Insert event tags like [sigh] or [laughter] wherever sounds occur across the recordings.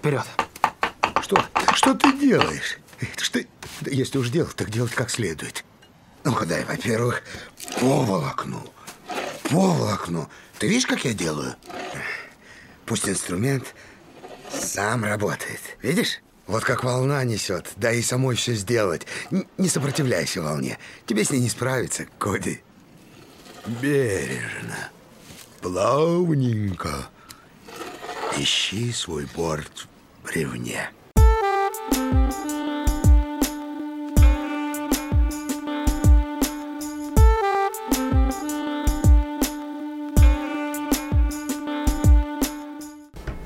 вперед. Что? Что ты делаешь? Что, если уж делать, так делать как следует. Ну-ка дай, во-первых, по волокну. По волокну. Ты видишь, как я делаю? Пусть инструмент сам работает. Видишь? Вот как волна несет, да и самой все сделать. Н не сопротивляйся волне. Тебе с ней не справиться, Коди. Бережно, плавненько. Ищи свой борт ревне.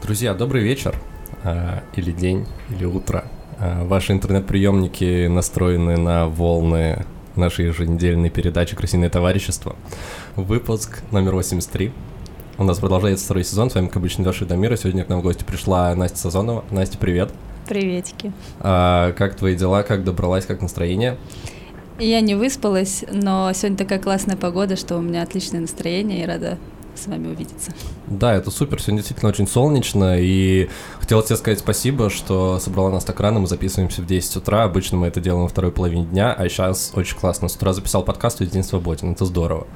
Друзья, добрый вечер, э, или день, или утро. Э, ваши интернет-приемники настроены на волны нашей еженедельной передачи «Красивое товарищество». Выпуск номер 83. У нас продолжается второй сезон. С вами, как обычно, Леша Дамира. Сегодня к нам в гости пришла Настя Сазонова. Настя, привет. Приветики. А, как твои дела? Как добралась? Как настроение? Я не выспалась, но сегодня такая классная погода, что у меня отличное настроение и рада с вами увидеться. Да, это супер, сегодня действительно очень солнечно, и хотел тебе сказать спасибо, что собрала нас так рано, мы записываемся в 10 утра, обычно мы это делаем во второй половине дня, а сейчас очень классно, с утра записал подкаст, весь день свободен, это здорово.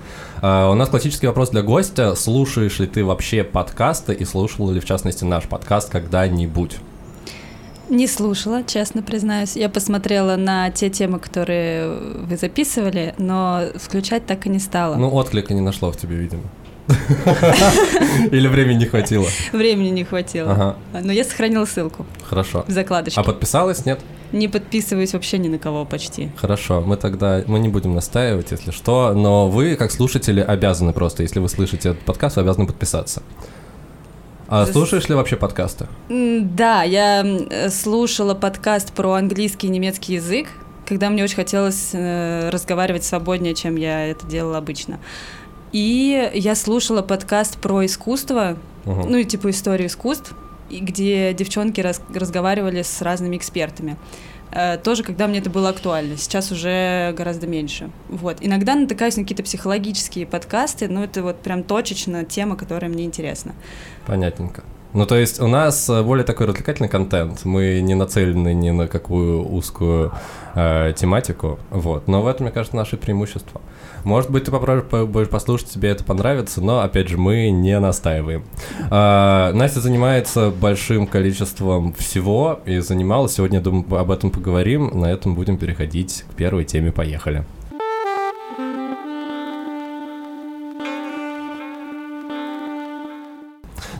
А, у нас классический вопрос для гостя, слушаешь ли ты вообще подкасты и слушал ли в частности наш подкаст когда-нибудь? Не слушала, честно признаюсь. Я посмотрела на те темы, которые вы записывали, но включать так и не стала. Ну, отклика не нашло в тебе, видимо. [laughs] Или времени не хватило? Времени не хватило. Ага. Но я сохранила ссылку. Хорошо. В закладочке. А подписалась, нет? Не подписываюсь вообще ни на кого почти. Хорошо, мы тогда, мы не будем настаивать, если что, но вы, как слушатели, обязаны просто, если вы слышите этот подкаст, вы обязаны подписаться. А слушаешь ли вообще подкасты? Да, я слушала подкаст про английский и немецкий язык, когда мне очень хотелось э, разговаривать свободнее, чем я это делала обычно. И я слушала подкаст про искусство, угу. ну и типа историю искусств, где девчонки раз, разговаривали с разными экспертами. Э, тоже, когда мне это было актуально. Сейчас уже гораздо меньше. Вот. Иногда натыкаюсь на какие-то психологические подкасты, но это вот прям точечно тема, которая мне интересна. Понятненько. Ну, то есть у нас э, более такой развлекательный контент. Мы не нацелены ни на какую узкую э, тематику. Вот. Но в этом, мне кажется, наше преимущество. Может быть, ты попробуешь послушать, тебе это понравится, но, опять же, мы не настаиваем. А, Настя занимается большим количеством всего и занималась. Сегодня, думаю, об этом поговорим. На этом будем переходить к первой теме. Поехали.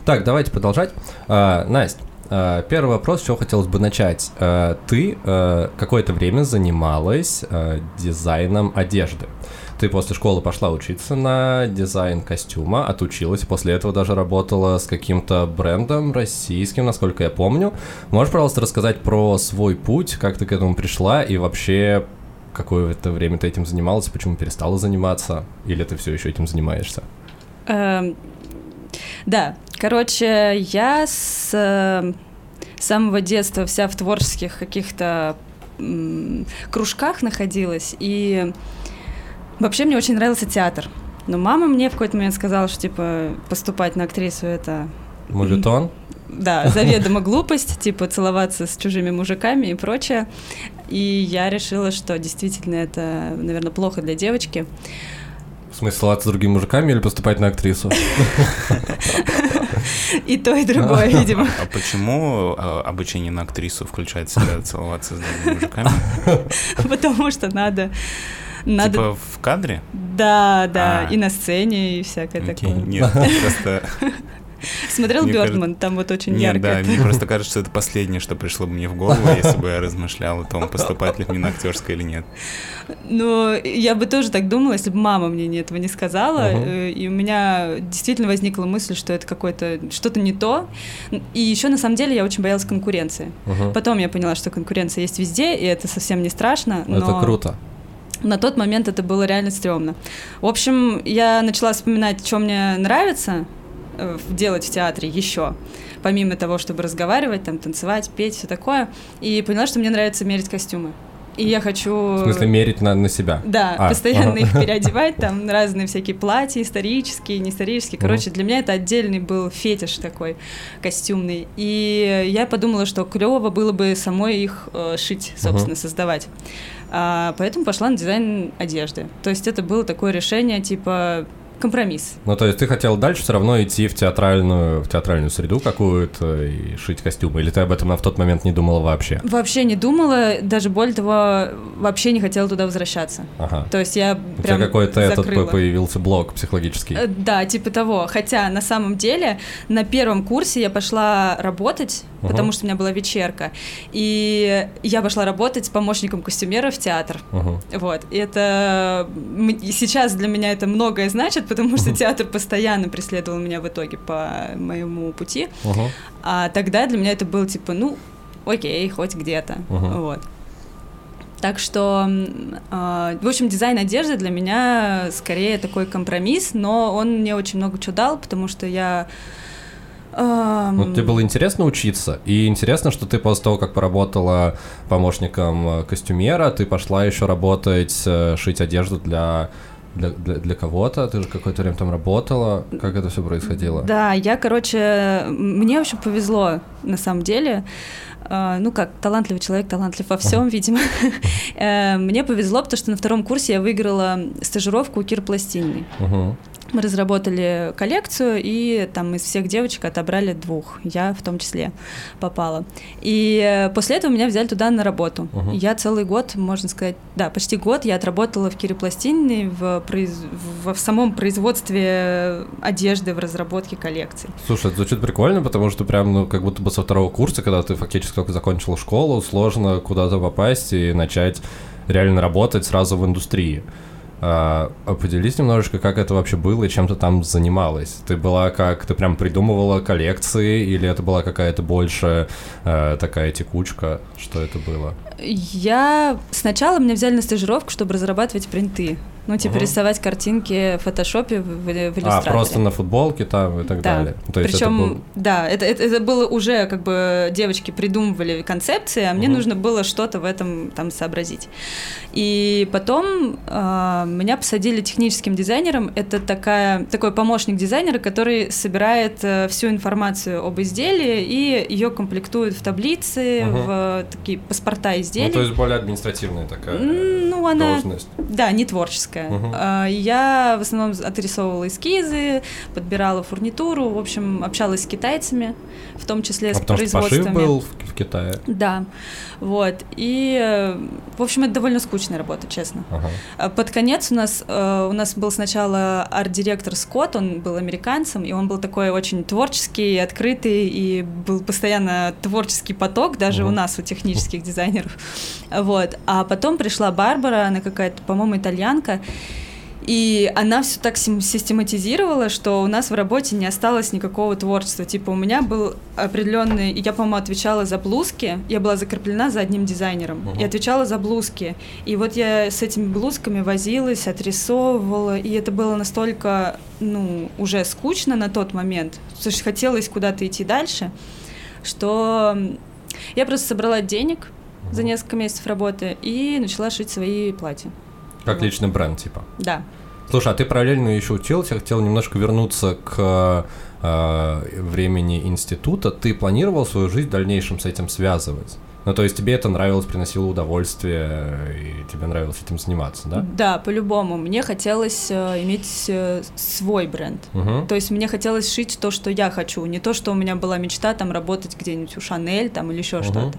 Так, давайте продолжать. А, Настя, а, первый вопрос, с чего хотелось бы начать. А, ты а, какое-то время занималась дизайном одежды. Ты после школы пошла учиться на дизайн костюма, отучилась, после этого даже работала с каким-то брендом российским, насколько я помню. Можешь, пожалуйста, рассказать про свой путь, как ты к этому пришла и вообще какое-то время ты этим занималась, почему перестала заниматься, или ты все еще этим занимаешься? Да, короче, я с э, самого детства вся в творческих каких-то кружках находилась, и Вообще мне очень нравился театр. Но мама мне в какой-то момент сказала, что типа поступать на актрису это... Мувитон? Да, [laughs] заведомо глупость, типа целоваться с чужими мужиками и прочее. И я решила, что действительно это, наверное, плохо для девочки. В смысле, целоваться с другими мужиками или поступать на актрису? И то, и другое, [laughs] видимо. А почему а, обучение на актрису включает в себя целоваться с другими мужиками? [laughs] Потому что надо надо... Типа в кадре? Да, да, а. и на сцене, и всякое okay. такое. Нет, просто... [laughs] Смотрел Бёрдман, там вот очень ярко. да, мне просто [laughs] кажется, что это последнее, что пришло бы мне в голову, если бы я размышлял о том, поступать ли мне на актерское или нет. Ну, я бы тоже так думала, если бы мама мне этого не сказала, uh-huh. и у меня действительно возникла мысль, что это какое-то что-то не то. И еще на самом деле я очень боялась конкуренции. Потом я поняла, что конкуренция есть везде, и это совсем не страшно. Но... Это круто. На тот момент это было реально стрёмно. В общем, я начала вспоминать, что мне нравится э, делать в театре еще, помимо того, чтобы разговаривать, там, танцевать, петь, все такое, и поняла, что мне нравится мерить костюмы. и я хочу... В смысле, мерить на, на себя? Да, А, постоянно ага. их [laughs] переодевать, там разные всякие платья, исторические, неисторические. Короче, для меня это отдельный был фетиш такой костюмный. И я подумала, что клево было бы самой их э, шить, собственно, создавать. А, поэтому пошла на дизайн одежды. То есть это было такое решение, типа компромисс. Ну, то есть ты хотел дальше все равно идти в театральную, в театральную среду какую-то и шить костюмы? Или ты об этом на в тот момент не думала вообще? Вообще не думала, даже более того, вообще не хотела туда возвращаться. Ага. То есть я У тебя прям какой-то этот появился блок психологический. Э, Да, типа того. Хотя на самом деле на первом курсе я пошла работать, Мгм. потому что у меня была вечерка. И я пошла работать помощником костюмера в театр. Мгм. Вот. И это и сейчас для меня это многое значит, потому что театр постоянно преследовал меня в итоге по моему пути. Мгм. А тогда для меня это было типа, ну, окей, хоть где-то. Мгм. Вот. Так что, а, в общем, дизайн одежды для меня скорее такой компромисс, но он мне очень много чего дал, потому что я... ам, Ну, тебе было интересно учиться, и интересно, что ты после того, как поработала помощником э, костюмера, ты пошла еще работать, э, шить одежду для, для, для, для кого-то, ты же какое-то время там работала, как это все происходило? Да, я, короче, мне очень повезло, на самом деле. А, Ну как, талантливый человек, талантлив во всем, видимо. [laughs] Э, Мне повезло, потому что на втором курсе я выиграла стажировку у Кир Пластинной. Мы разработали коллекцию, и там из всех девочек отобрали двух. Я в том числе попала. И э, после этого меня взяли туда на работу. Мгм. Я целый год, можно сказать, да, почти год я отработала в Кирипластинной в, произ- в, в самом производстве одежды, в разработке коллекций. Слушай, это звучит прикольно, потому что прям, ну, как будто бы со второго курса, когда ты фактически только закончила школу, сложно куда-то попасть и начать реально работать сразу в индустрии. А, поделись немножечко, как это вообще было и чем ты там занималась. Ты была как, ты прям придумывала коллекции или это была какая-то больше э, такая текучка? Что это было? Я сначала меня взяли на стажировку, чтобы разрабатывать принты. Ну, типа Мгм. рисовать картинки в фотошопе, в, в А, иллюстраторе. просто на футболке там и так Да. далее. То есть Причем, это был... да, это, это, это было уже как бы девочки придумывали концепции, а мне Мгм. нужно было что-то в этом там сообразить. И потом э, меня посадили техническим дизайнером. Это такая, такой помощник дизайнера, который собирает э, всю информацию об изделии и ее комплектует в таблицы, Мгм. в такие паспорта изделий. Ну, то есть более административная такая ну, она- должность. Да, не творческая. Мгм. А, Я в основном отрисовывала эскизы, подбирала фурнитуру, в общем, общалась с китайцами, в том числе А с потому что пошив производствами. был в, в Китае. Да, вот. И, э, в общем, это довольно скучная работа, честно. А Под конец у нас, э, у нас был сначала арт-директор Скотт, он был американцем, и он был такой очень творческий, открытый, и был постоянно творческий поток, даже Мгм. у нас, у технических дизайнеров. Вот. А потом пришла Барбара, она какая-то, по-моему, итальянка, и она все так систематизировала, что у нас в работе не осталось никакого творчества. Типа у меня был определенный, я, по-моему, отвечала за блузки, я была закреплена за одним дизайнером, Мгм. и отвечала за блузки. И вот я с этими блузками возилась, отрисовывала, и это было настолько, ну, уже скучно на тот момент, то есть хотелось куда-то идти дальше, что я просто собрала денег за несколько месяцев работы и начала шить свои платья. Как Вот. личный бренд, типа. Да. Слушай, а ты параллельно еще учился, я хотел немножко вернуться к э, времени института. Ты планировал свою жизнь в дальнейшем с этим связывать? Ну, то есть тебе это нравилось, приносило удовольствие, и тебе нравилось этим заниматься, да? Да, по-любому. Мне хотелось э, иметь э, свой бренд. Угу. То есть мне хотелось шить то, что я хочу, не то, что у меня была мечта там работать где-нибудь у Шанель там или еще Мгм. что-то.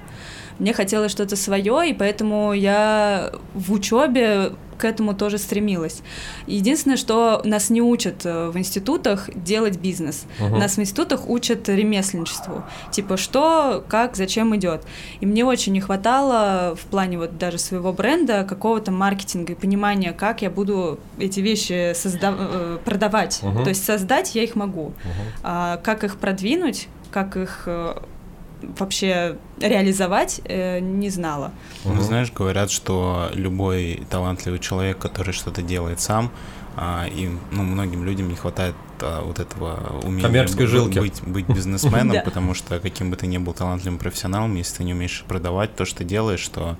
Мне хотелось что-то свое, и поэтому я в учебе к этому тоже стремилась. Единственное, что нас не учат э, в институтах делать бизнес. Мгм. Нас в институтах учат ремесленничеству. Типа что, как, зачем идет. И мне очень не хватало в плане вот даже своего бренда какого-то маркетинга и понимания, как я буду эти вещи созда- э, продавать. Мгм. То есть создать я их могу. Мгм. А как их продвинуть, как их э, вообще реализовать, э, не знала. Ну, Мгм. знаешь, говорят, что любой талантливый человек, который что-то делает сам, а, и ну, многим людям не хватает а, вот этого умения Коммерческой б- жилки. быть, быть бизнесменом, [laughs] потому что каким бы ты ни был талантливым профессионалом, если ты не умеешь продавать то, что делаешь, то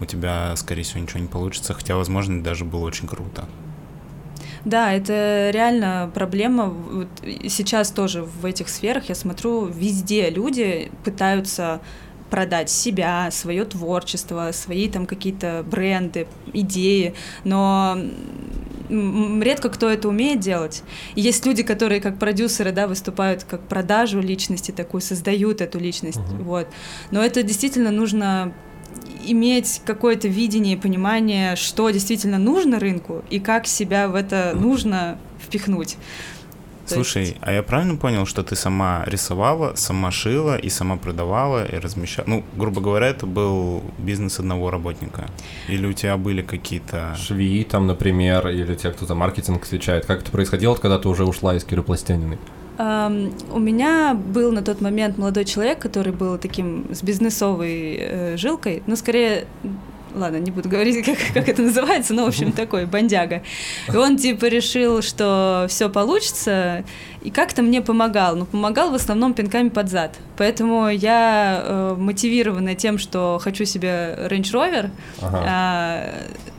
у тебя, скорее всего, ничего не получится, хотя, возможно, даже было очень круто. Да, это реально проблема. Вот сейчас тоже в этих сферах я смотрю, везде люди пытаются продать себя, свое творчество, свои там какие-то бренды, идеи, но редко кто это умеет делать. И есть люди, которые как продюсеры, да, выступают как продажу личности такую, создают эту личность, uh-huh. вот. Но это действительно нужно иметь какое-то видение и понимание, что действительно нужно рынку и как себя в это нужно впихнуть. Слушай, есть... а я правильно понял, что ты сама рисовала, сама шила и сама продавала и размещала? Ну, грубо говоря, это был бизнес одного работника. Или у тебя были какие-то... Швеи там, например, или те, кто за маркетинг отвечает. Как это происходило, когда ты уже ушла из Киры Пластяниной? У меня был на тот момент молодой человек, который был таким с бизнесовой э, жилкой, но скорее ладно, не буду говорить, [laughs] как, как это называется, но, в общем, [laughs] такой бандяга. И он, типа, решил, что все получится, и как-то мне помогал, но помогал в основном пинками под зад. Поэтому я, э, мотивированная тем, что хочу себе Range Rover, ага. э,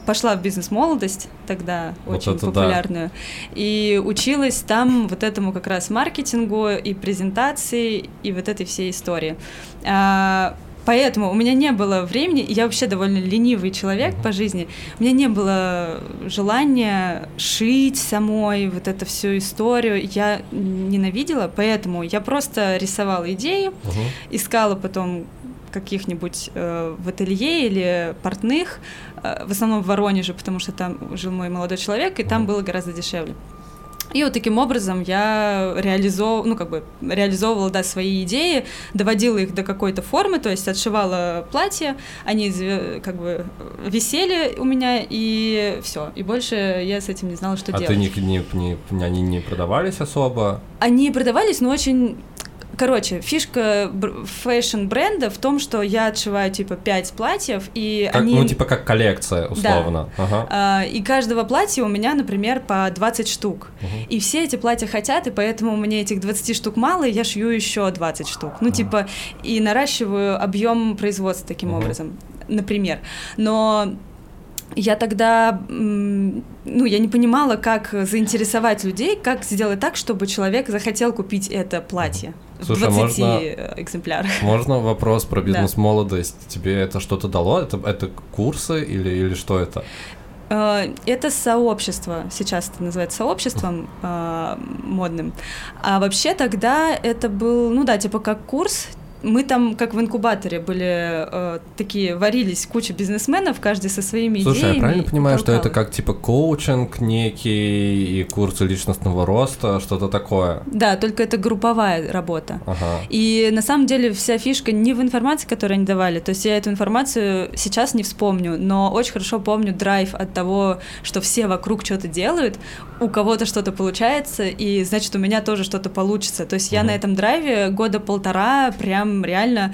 пошла в бизнес-молодость тогда, вот очень популярную, да. и училась там вот этому как раз маркетингу и презентации, и вот этой всей истории. А, Поэтому у меня не было времени, я вообще довольно ленивый человек по жизни, у меня не было желания шить самой вот эту всю историю. Я ненавидела, поэтому я просто рисовала идею, uh-huh. искала потом каких-нибудь э, в ателье или портных, в основном в Воронеже, потому что там жил мой молодой человек, и там было гораздо дешевле. И вот таким образом я реализовывала, ну, как бы реализовывала, да, свои идеи, доводила их до какой-то формы, то есть отшивала платье, они как бы висели у меня, и все. И больше я с этим не знала, что а делать. А ты не, не, не, они не продавались особо? Они продавались, но очень Короче, фишка fashion-бренда в том, что я отшиваю, типа, 5 платьев, и как, они... Ну, типа, как коллекция, условно. Да. Ага. А, и каждого платья у меня, например, по 20 штук. Угу. И все эти платья хотят, и поэтому мне этих 20 штук мало, и я шью еще 20 штук. Ну, типа, и наращиваю объем производства таким угу. образом, например. Но я тогда, ну, я не понимала, как заинтересовать людей, как сделать так, чтобы человек захотел купить это платье. Слушай, в 20 можно, экземплярах. Можно вопрос про бизнес-молодость? Да. Тебе это что-то дало? Это, это курсы или, или что это? Э, это сообщество, сейчас это называется сообществом э, модным. А вообще тогда это был, ну да, типа как курс, мы там, как в инкубаторе, были э, такие, варились куча бизнесменов, каждый со своими Слушай, идеями. Слушай, я правильно понимаю, что это как типа коучинг некий и курсы личностного роста, что-то такое? Да, только это групповая работа. Ага. И на самом деле вся фишка не в информации, которую они давали, то есть я эту информацию сейчас не вспомню, но очень хорошо помню драйв от того, что все вокруг что-то делают, у кого-то что-то получается, и значит у меня тоже что-то получится. То есть угу. я на этом драйве года полтора прям реально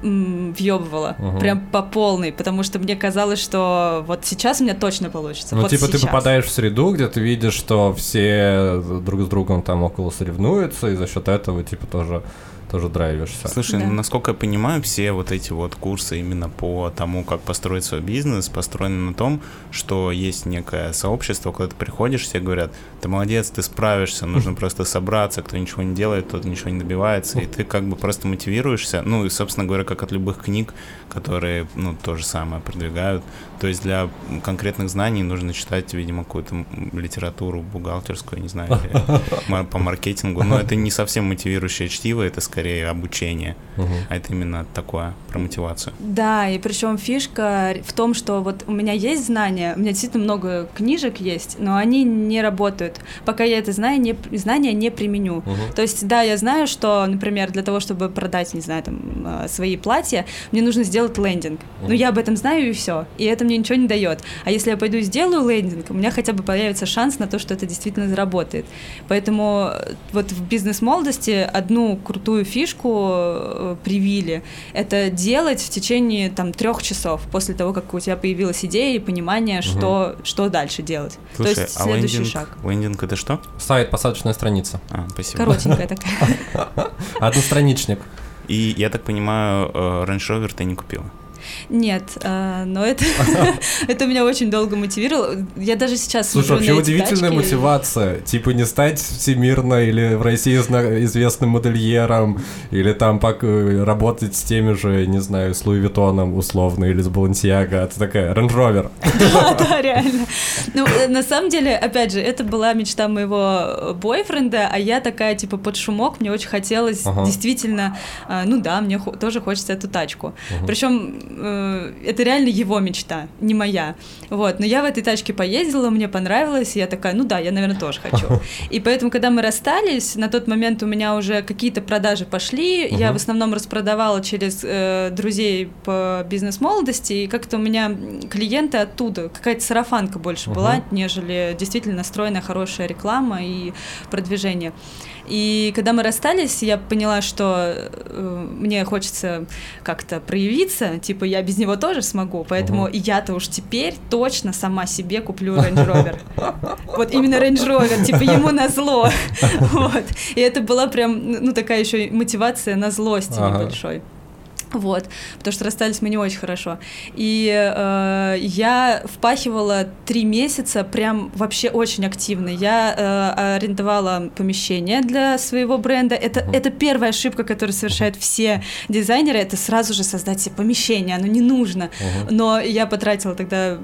въебывала, угу. прям по полной, потому что мне казалось, что вот сейчас у меня точно получится. Ну, вот типа сейчас. ты попадаешь в среду, где ты видишь, что все друг с другом там около соревнуются, и за счет этого, типа, тоже тоже драйвишься. Слушай, да. ну, насколько я понимаю, все вот эти вот курсы именно по тому, как построить свой бизнес, построены на том, что есть некое сообщество, куда ты приходишь, все говорят, ты молодец, ты справишься, нужно просто собраться, кто ничего не делает, тот ничего не добивается, и ты как бы просто мотивируешься, ну и, собственно говоря, как от любых книг, которые, ну, то же самое продвигают. То есть для конкретных знаний нужно читать, видимо, какую-то литературу бухгалтерскую, не знаю, [laughs] по маркетингу, но это не совсем мотивирующее чтиво, это скорее обучение, угу. а это именно такое про мотивацию. Да, и причем фишка в том, что вот у меня есть знания, у меня действительно много книжек есть, но они не работают, пока я это знаю, не, знания не применю. Угу. То есть, да, я знаю, что, например, для того, чтобы продать, не знаю, там, а, свои платья, мне нужно сделать лендинг. Угу. Но я об этом знаю и все, и это мне ничего не дает. А если я пойду и сделаю лендинг, у меня хотя бы появится шанс на то, что это действительно заработает. Поэтому э, вот в бизнес-молодости одну крутую фишку э, привили. Это делать в течение там трех часов после того, как у тебя появилась идея и понимание, угу. что, что дальше делать. Слушай, То есть а следующий лендинг, шаг. Лендинг это что? Сайт, посадочная страница. А, спасибо. Коротенькая [laughs] такая. Одностраничник. И я так понимаю, э, Range Rover ты не купила? Нет, а, но это, [laughs] это меня очень долго мотивировало. Я даже сейчас Слушай, вообще удивительная мотивация. Типа не стать всемирно или в России известным модельером, или там э, работать с теми же, не знаю, с Луи Виттоном условно, или с Балансиаго. Ты такая, Range Rover. [laughs] Да, да, реально. Ну, э, на самом деле, опять же, это была мечта моего э, бойфренда, а я такая, типа, под шумок, мне очень хотелось действительно, э, ну да, мне тоже хочется эту тачку. Причем э, это реально его мечта, не моя. Вот, но я в этой тачке поездила, мне понравилось, и я такая, ну да, я, наверное, тоже хочу. И поэтому, когда мы расстались, на тот момент у меня уже какие-то продажи пошли, я в основном распродавала через э, друзей по бизнес-молодости, и как-то у меня клиенты оттуда, какая-то сарафанка больше была, нежели действительно настроенная хорошая реклама и продвижение. И когда мы расстались, я поняла, что э, мне хочется как-то проявиться, типа я без него тоже смогу, поэтому и я-то уж теперь точно сама себе куплю Range Rover. [laughs] Вот именно Range Rover, типа ему на зло. [laughs] Вот. И это была прям, ну, такая еще мотивация на злости небольшой. [laughs] Вот, потому что расстались мы не очень хорошо. И э, я впахивала три месяца прям вообще очень активно. Я э, арендовала помещение для своего бренда. Это, это первая ошибка, которую совершают все дизайнеры, это сразу же создать себе помещение, оно не нужно. Но я потратила тогда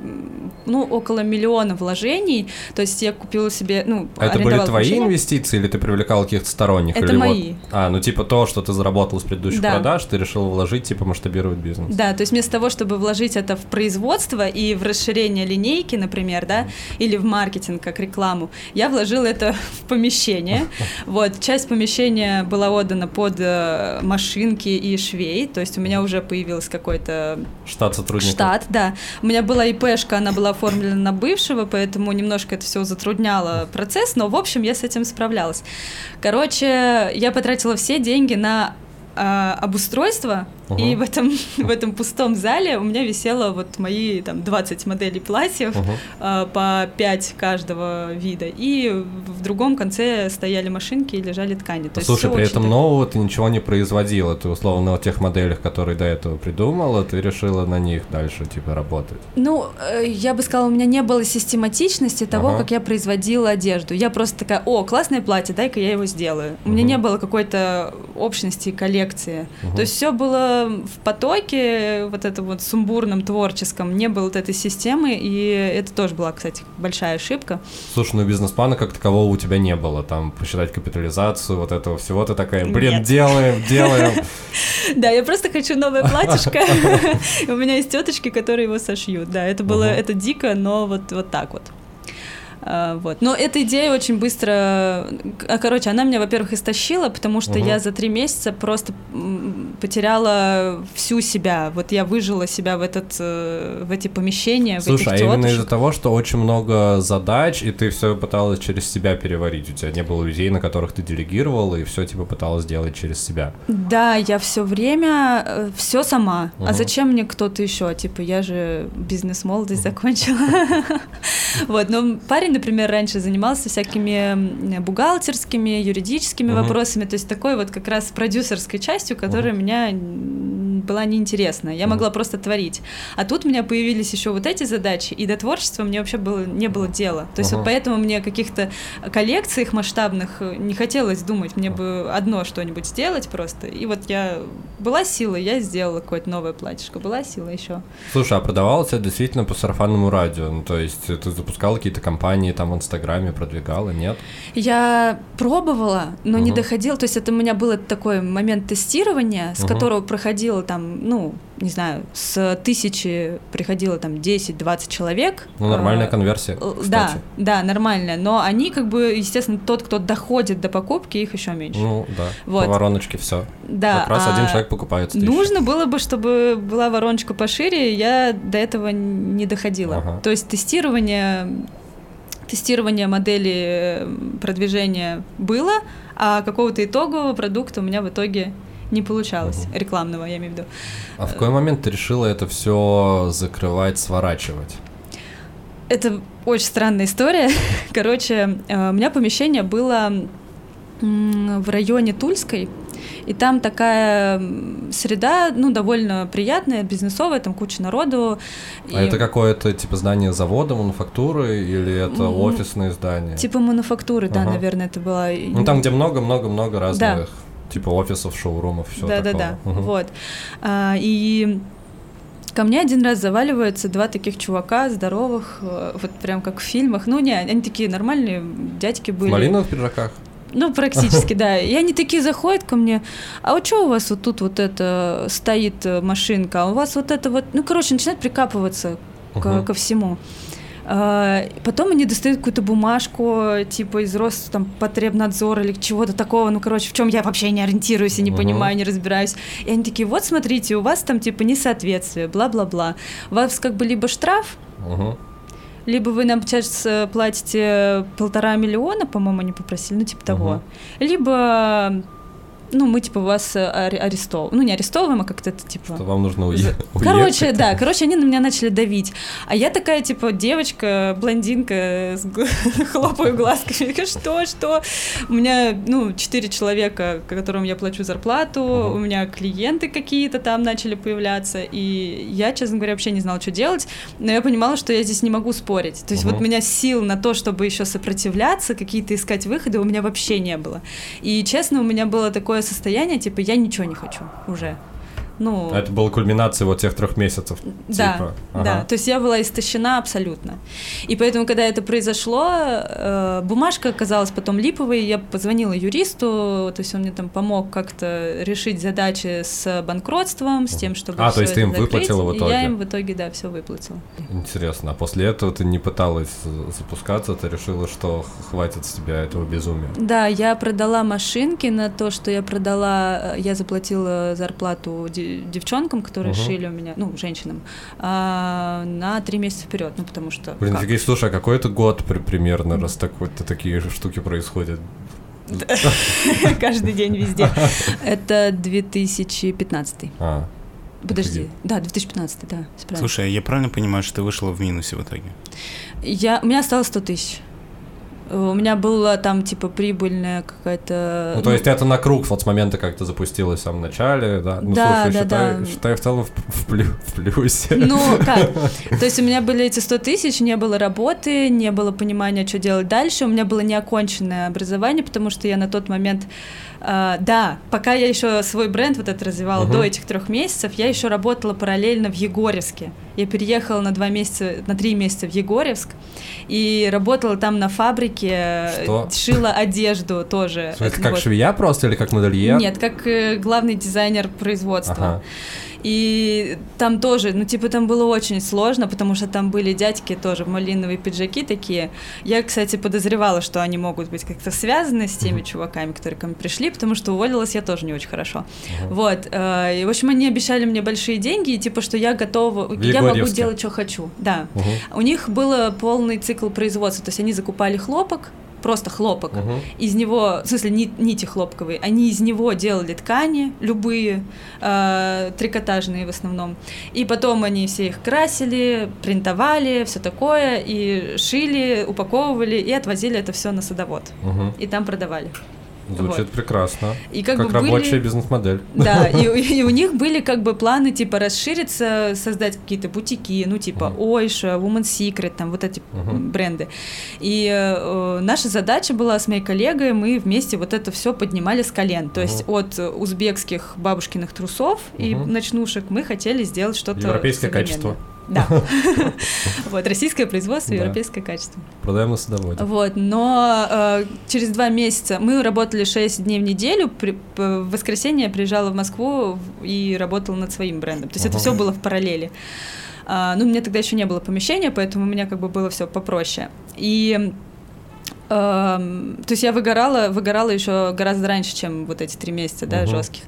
ну, около миллиона вложений. То есть я купила себе, ну, А это были твои помещение. инвестиции, или ты привлекал каких-то сторонних? Это или вот- мои. А, ну типа то, что ты заработал с предыдущих Да. продаж, ты решил вложить, типа масштабировать бизнес. Да, то есть вместо того, чтобы вложить это в производство и в расширение линейки, например, да, или в маркетинг как рекламу, я вложила это в помещение. [laughs] Вот, часть помещения была отдана под э, машинки и швей, то есть у меня уже появился какой-то Штат сотрудников. штат, да. У меня была ИПшка, она была оформлена на бывшего, поэтому немножко это все затрудняло процесс, но в общем я с этим справлялась. Короче, я потратила все деньги на а, обустройство, Ага. и в этом, [laughs] в этом пустом зале у меня висело вот мои там 20 моделей платьев, Ага. а, по 5 каждого вида, и в другом конце стояли машинки и лежали ткани. То Слушай, при этом так- нового ты ничего не производила. Ты условно на тех моделях, которые до этого придумала, ты решила на них дальше типа работать. Ну, э, я бы сказала, у меня не было систематичности того, Ага. как я производила одежду. Я просто такая, о, классное платье, дай-ка я его сделаю. У меня Мгм. не было какой-то общности, коллекции. То есть все было в потоке, вот это вот сумбурном, творческом. Не было вот этой системы, и это тоже была, кстати, большая ошибка. Слушай, ну бизнес-плана как такового у тебя не было. Там посчитать капитализацию, вот этого всего. Ты такая, блин, Нет. делаем, делаем. [laughs] Да, я просто хочу новое платьишко. [laughs] У меня есть теточки, которые его сошьют. Да, это было, это дико, но вот так вот. А, Вот. Но эта идея очень быстро... а, Короче, она меня, во-первых, истощила, потому что Мгм. я за три месяца просто потеряла всю себя. Вот я выжила себя в, этот, э, в эти помещения, в Слушай, а этих именно из-за тетушек. того, что очень много задач, и ты все пыталась через себя переварить. У тебя не было людей, на которых ты делегировала, и все типа пыталась делать через себя. Да, я все время все сама. Мгм. А зачем мне кто-то еще? Типа, я же бизнес-молодость закончила. [laughs] Вот, но парень, например, раньше занимался всякими бухгалтерскими, юридическими Мгм. вопросами, то есть такой вот как раз продюсерской частью, которая меня м, была неинтересна. Я Мгм. могла просто творить. А тут у меня появились еще вот эти задачи, и до творчества мне вообще было, не было дела. То есть Ага. вот поэтому мне каких-то коллекциях масштабных э, не хотелось думать. Мне бы одно что-нибудь сделать просто. И вот я была сила, я сделала какое-то новое платьишко. Была сила еще. Слушай, а продавалось это действительно по сарафанному радио? Ну, то есть ты запускала какие-то компании там в Инстаграме, продвигала, нет? Я пробовала, но не Мгм. доходила. То есть это у меня был такой момент тестирования, с Мгм. которого проходило там, ну, не знаю, с тысячи приходило там 10-20 человек. Ну, нормальная А, конверсия, Э, кстати. Да, да, нормальная. Но они, как бы, естественно, тот, кто доходит до покупки, их еще меньше. Ну, да, Вот. по вороночке все. да, как раз один а человек покупает с тысячи. Нужно было бы, чтобы была вороночка пошире, я до этого не доходила. Ага. То есть тестирование, тестирование модели э, продвижения было, а какого-то итогового продукта у меня в итоге не получалось, Мгм. рекламного, я имею в виду. А в какой момент ты решила это все закрывать, сворачивать? Это очень странная история. [laughs] Короче, э, у меня помещение было в районе Тульской. И там такая среда, ну, довольно приятная, бизнесовая, там куча народу. А и... это какое-то, типа, здание завода, мануфактуры, или это офисное здание? Типа мануфактуры, ага. да, наверное, это было. Ну, там, где много-много-много разных... Да. Типа офисов, шоурумов, все да, такого. Да, да, да. Угу. Вот. А, и Ко мне один раз заваливаются два таких чувака здоровых, э, вот прям как в фильмах. Ну, не, они такие нормальные дядьки были. В малиновых пиджаках? Ну, практически, [laughs] да. И они такие заходят ко мне, а вот что у вас вот тут вот это стоит э, машинка, а у вас вот это вот, ну, короче, начинают прикапываться uh-huh. ко всему. А, потом они достают какую-то бумажку, типа из роста там потребнадзора или чего-то такого, ну, короче, в чем я вообще не ориентируюсь и не uh-huh. понимаю, не разбираюсь. И они такие, вот смотрите, у вас там типа несоответствие, бла-бла-бла. У вас как бы либо штраф, uh-huh. Либо вы нам сейчас э, платите полтора миллиона, по-моему, они попросили, ну, типа того, uh-huh. либо ну, мы, типа, вас э, арестовываем. Ну, не арестовываем, а как-то это, типа... Что вам нужно уехать. Короче, да, [laughs] короче, они на меня начали давить. А я такая, типа, девочка, блондинка, [laughs] хлопаю глазками. Что, что? У меня, ну, четыре человека, которым я плачу зарплату, у меня клиенты какие-то там начали появляться, и я, честно говоря, вообще не знала, что делать, но я понимала, что я здесь не могу спорить. То есть вот у меня сил на то, чтобы еще сопротивляться, какие-то искать выходы, у меня вообще не было. И, честно, у меня было такое состояние, типа, я ничего не хочу уже. Ну, это была кульминация вот тех трех месяцев. Да, типа. ага. да. То есть я была истощена абсолютно. И поэтому, когда это произошло, э, бумажка оказалась потом липовой. Я позвонила юристу, то есть он мне там помог как-то решить задачи с банкротством, с тем, чтобы. А, то есть ты им закрыть. выплатила в итоге? Я им в итоге, да, все выплатила. Интересно. А после этого ты не пыталась запускаться, ты решила, что хватит с тебя этого безумия? Да, я продала машинки на то, что я продала, э, я заплатила зарплату девчонкам, которые угу. шили у меня, ну, женщинам, а, на три месяца вперед, ну, потому что... Блин, как? слушай, а какой это год при, примерно, раз так вот такие штуки происходят? [laughs] Каждый день везде. Это 2015. А. Подожди, да, 2015, да. Слушай, а я правильно понимаю, что ты вышла в минусе в итоге? Я, у меня осталось 100 тысяч. У меня была там, типа, прибыльная какая-то... Ну, то есть это на круг вот с момента, как ты запустилась в самом начале, да? Ну, да, слушай, да, считай, да. считай в целом в, в, плю, в плюсе. Ну, [laughs] как? То есть у меня были эти 100 тысяч, не было работы, не было понимания, что делать дальше. У меня было неоконченное образование, потому что я на тот момент Uh, да, пока я еще свой бренд вот этот развивала uh-huh. до этих трех месяцев, я еще работала параллельно в Егорьевске. Я переехала на два месяца, на три месяца в Егорьевск и работала там на фабрике, Что? шила одежду тоже. Это как вот. швея просто или как модельер? Нет, как э, главный дизайнер производства. Ага. И там тоже, ну, типа, там было очень сложно, потому что там были дядьки тоже, малиновые пиджаки такие. Я, кстати, подозревала, что они могут быть как-то связаны с теми чуваками, которые ко мне пришли, потому что уволилась я тоже не очень хорошо. Вот. Э, и, в общем, они обещали мне большие деньги, и, типа, что я готова, я могу делать, что хочу. Да. У них был полный цикл производства, то есть они закупали хлопок, просто хлопок. Угу. Из него, в смысле, нити хлопковые, они из него делали ткани, любые, э, трикотажные в основном. И потом они все их красили, принтовали, все такое, и шили, упаковывали, и отвозили это все на садовод. Угу. И там продавали. Звучит вот. прекрасно. И как, как бы рабочая были... бизнес-модель. Да, и, и у [laughs] них были как бы планы типа расшириться, создать какие-то бутики, ну типа uh-huh. Woman Secret, там вот эти uh-huh. бренды. И э, наша задача была с моей коллегой, мы вместе вот это все поднимали с колен. То uh-huh. есть от узбекских бабушкиных трусов uh-huh. и ночнушек мы хотели сделать что-то Европейское качество. Да. [laughs] [laughs] Вот, российское производство, европейское качество. Продаем на садоводе. Вот, но э, через два месяца мы работали 6 дней в неделю, в воскресенье я приезжала в Москву и работала над своим брендом. То есть это все было в параллели. А, ну, у меня тогда еще не было помещения, поэтому у меня как бы было все попроще. И то есть я выгорала, выгорала еще гораздо раньше, чем вот эти три месяца, да, жестких.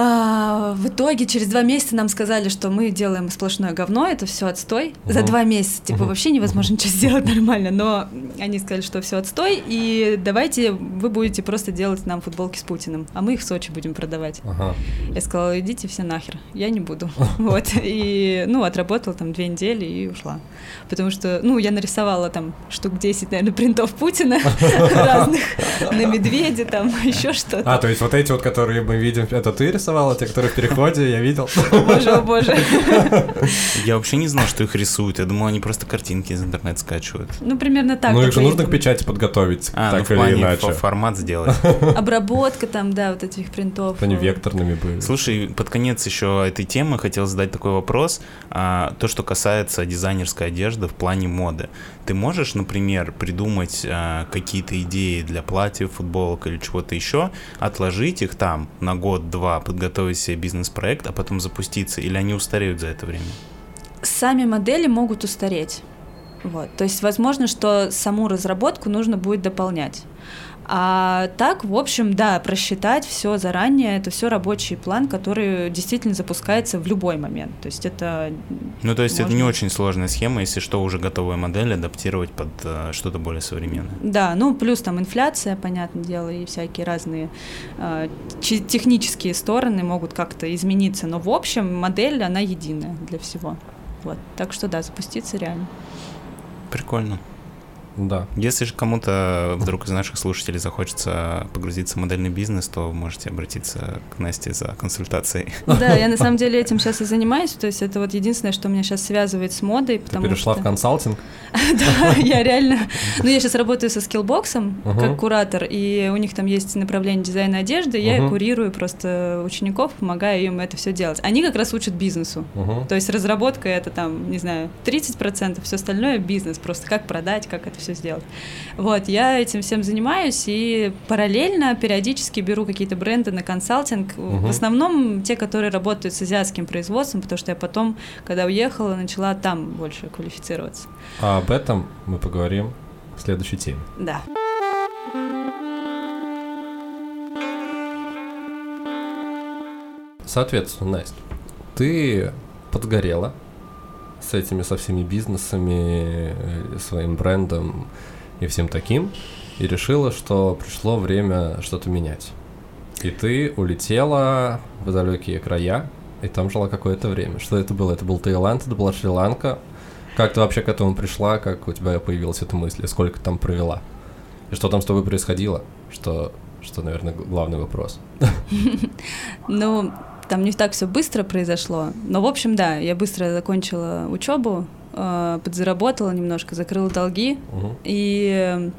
А, в итоге через два месяца нам сказали, что мы делаем сплошное говно, это все отстой. За Мгм. два месяца, типа, Мгм. вообще невозможно ничего сделать [laughs] нормально, но они сказали, что все отстой, и давайте вы будете просто делать нам футболки с Путиным, а мы их в Сочи будем продавать. Ага. Я сказала, идите все нахер, я не буду. [laughs] Вот, и, ну, отработала там две недели и ушла. Потому что, ну, я нарисовала там штук 10, наверное, принтов Путина [laughs] разных, на медведя там, еще что-то. А, то есть вот эти вот, которые мы видим, это ты рисовала, те, которые в переходе, я видел. Боже, о боже. Я вообще не знал, что их рисуют. Я думал, они просто картинки из интернета скачивают. Ну, примерно так. Ну их же нужно к печати подготовить, А, ну так или плане иначе. фо- формат сделать. [laughs] Обработка там, да, вот этих принтов. Они векторными были. Слушай, под конец еще этой темы хотел задать такой вопрос. А, то, что касается дизайнерской одежды в плане моды. Ты можешь, например, придумать а, какие-то идеи для платьев, футболок или чего-то еще, отложить их там на год-два, подготовить себе бизнес-проект, а потом запуститься? Или они устареют за это время? Сами модели могут устареть. Вот. То есть, возможно, что саму разработку нужно будет дополнять. А так, в общем, да, просчитать все заранее, это все рабочий план, который действительно запускается в любой момент. То есть это Ну, то есть это не Можно. очень сложная схема, если что, уже готовую модель адаптировать под а, что-то более современное. Да, ну плюс там инфляция, понятное дело, и всякие разные э, технические стороны могут как-то измениться, но в общем модель, она единая для всего. Вот. Так что да, запуститься реально. Прикольно. Да. Если же кому-то вдруг из наших слушателей захочется погрузиться в модельный бизнес, то можете обратиться к Насте за консультацией. Да, я на [laughs] самом деле этим сейчас и занимаюсь, то есть это вот единственное, что меня сейчас связывает с модой, Ты потому перешла что... в консалтинг? [laughs] Да, я [laughs] реально... Ну, я сейчас работаю со скиллбоксом как куратор, и у них там есть направление дизайна одежды, я курирую просто учеников, помогаю им это все делать. Они как раз учат бизнесу. То есть разработка это там, не знаю, 30%, все остальное бизнес, просто как продать, как это все сделать. Вот, я этим всем занимаюсь и параллельно периодически беру какие-то бренды на консалтинг. Мгм. В основном те, которые работают с азиатским производством, потому что я потом, когда уехала, начала там больше квалифицироваться. А об этом мы поговорим в следующей теме. Да. Соответственно, Настя, ты подгорела с этими со всеми бизнесами, э, своим брендом и всем таким, и решила, что пришло время что-то менять. И ты улетела в далекие края, и там жила какое-то время. Что это было? Это был Таиланд, это была Шри-Ланка. Как ты вообще к этому пришла? Как у тебя появилась эта мысль? И Сколько там провела? И что там с тобой происходило? Что, что наверное, главный вопрос. [laughs] Ну, там не так все быстро произошло. Но, в общем, да, я быстро закончила учебу, э, подзаработала немножко, закрыла долги. Мгм. И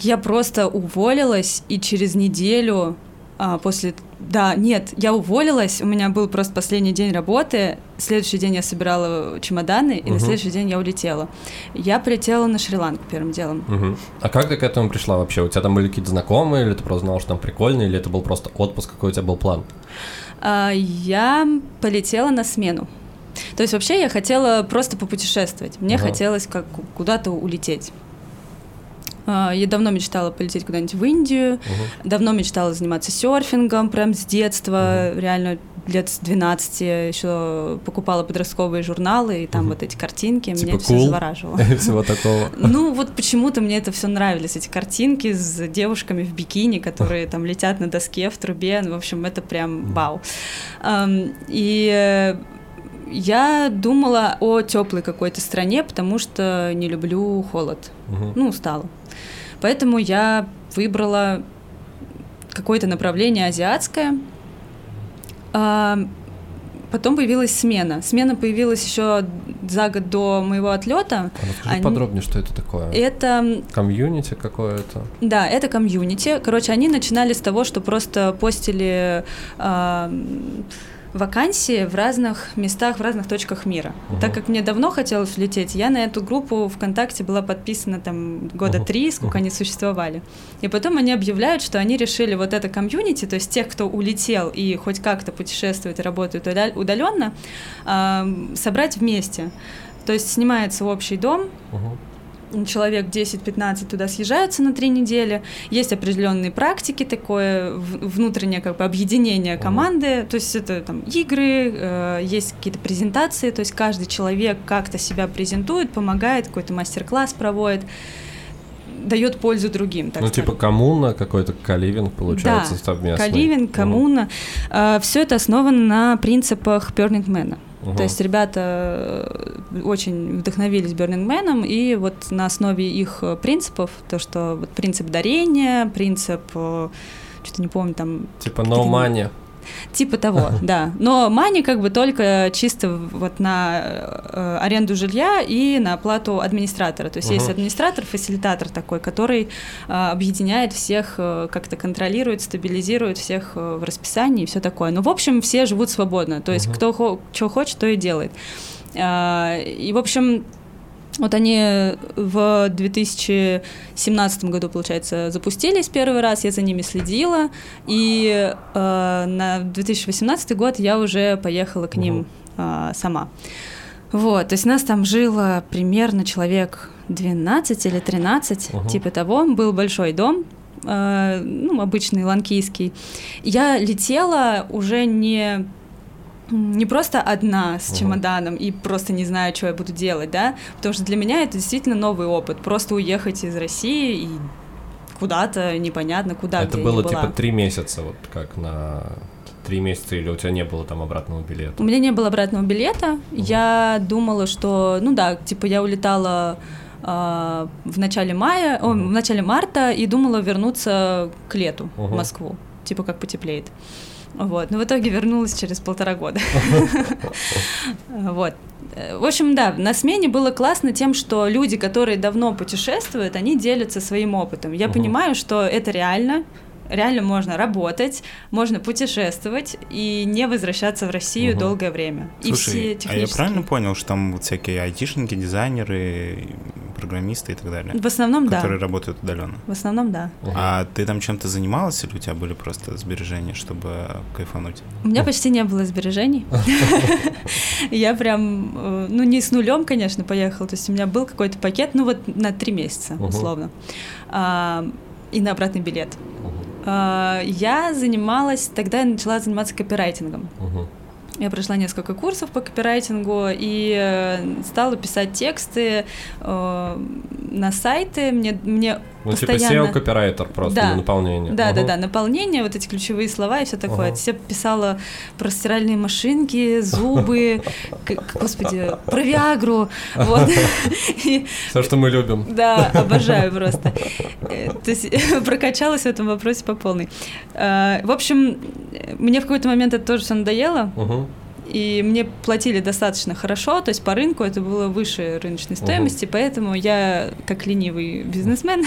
я просто уволилась, и через неделю а, после... Да, нет, я уволилась, у меня был просто последний день работы, следующий день я собирала чемоданы, и на следующий день я улетела. Я прилетела на Шри-Ланку первым делом. Мгм. А как ты к этому пришла вообще? У тебя там были какие-то знакомые, или ты просто знала, что там прикольно, или это был просто отпуск, какой у тебя был план? А, Я полетела на смену. То есть вообще я хотела просто попутешествовать. Мне Ага. хотелось как куда-то улететь. А, Я давно мечтала полететь куда-нибудь в Индию, давно мечтала заниматься серфингом, прям с детства, реально лет с 12 еще покупала подростковые журналы, и там Мгм. вот эти картинки, Типа меня все cool? завораживало. И [laughs] всего такого. Ну, вот почему-то мне это все нравились, эти картинки с девушками в бикини, которые там летят на доске в трубе. Ну, в общем, это прям вау. И э, я думала о теплой какой-то стране, потому что не люблю холод. Ну, устала. Поэтому я выбрала какое-то направление азиатское. А, Потом появилась смена. Смена появилась еще за год до моего отлета. А Расскажи Они- подробнее, что это такое. Это Комьюнити какое-то. Да, это комьюнити. Короче, они начинали с того, что просто постили а, вакансии в разных местах, в разных точках мира. Мгм. Так как мне давно хотелось улететь, я на эту группу ВКонтакте была подписана там года Мгм. три, сколько Мгм. они существовали. И потом они объявляют, что они решили вот это комьюнити, то есть тех, кто улетел и хоть как-то путешествует и работает удаленно, собрать вместе. То есть снимается общий дом, Мгм. Человек 10-15 туда съезжаются на три недели. Есть определенные практики, такое внутреннее как бы объединение команды. То есть это там игры, э, есть какие-то презентации. То есть каждый человек как-то себя презентует, помогает, какой-то мастер-класс проводит дает пользу другим. Так ну, типа сказать. типа коммуна, какой-то каливинг получается да, совместный. Каливинг, коммуна. Угу. Э, все это основано на принципах Man. Угу. То есть ребята э, очень вдохновились Man, и вот на основе их э, принципов, то, что вот принцип дарения, принцип, э, что-то не помню, там... Типа no money. Типа того, [laughs] да. Но мани как бы только чисто вот на э, аренду жилья и на оплату администратора. То есть есть администратор, фасилитатор такой, который э, объединяет всех, э, как-то контролирует, стабилизирует всех в расписании и все такое. Но в общем все живут свободно. То есть кто что хочет, то и делает. И в общем вот они в 2017 году, получается, запустились первый раз, я за ними следила, и э, на 2018 год я уже поехала к ним э, сама. Вот, то есть нас там жило примерно человек 12 или 13, uh-huh. типа того. Был большой дом, э, ну, обычный ланкийский. Я летела уже не не просто одна с чемоданом и просто не знаю, что я буду делать, да, потому что для меня это действительно новый опыт, просто уехать из России и куда-то непонятно куда. Это было типа три месяца, вот как на три месяца, или у тебя не было там обратного билета? У меня не было обратного билета. Угу. Я думала, что, ну да, типа я улетала э, в начале мая, угу. о, в начале марта и думала вернуться к лету угу. в Москву, типа как потеплеет. Вот. Но в итоге вернулась через полтора года. [laughs] Вот. В общем, да, на смене было классно тем, что люди, которые давно путешествуют, они делятся своим опытом. Я понимаю, что это реально, реально можно работать, можно путешествовать и не возвращаться в Россию угу. долгое время. Слушай, и все технические... а я правильно понял, что там вот всякие айтишники, дизайнеры, программисты и так далее? В основном, да. Которые работают удаленно? В основном, да. Угу. А ты там чем-то занималась или у тебя были просто сбережения, чтобы кайфануть? У меня почти не было сбережений. [laughs] Я прям, э, ну не с нулем, конечно, поехала, то есть у меня был какой-то пакет, ну вот на три месяца, условно, а, и на обратный билет. А, я занималась, тогда я начала заниматься копирайтингом. Uh-huh. Я прошла несколько курсов по копирайтингу и э, стала писать тексты э, на сайты. Мне, мне ну, типа постоянно... типа SEO-копирайтер просто да. на наполнение. Да, угу. да, да, наполнение, вот эти ключевые слова и все такое. Угу. Все писала про стиральные машинки, зубы, господи, про Виагру. Вот. [laughs] Все, что мы любим. Да, обожаю просто. Э, то есть [laughs] прокачалась в этом вопросе по полной. Э, в общем, мне в какой-то момент это тоже все надоело. Угу и мне платили достаточно хорошо, то есть по рынку это было выше рыночной стоимости, угу. поэтому я, как ленивый бизнесмен,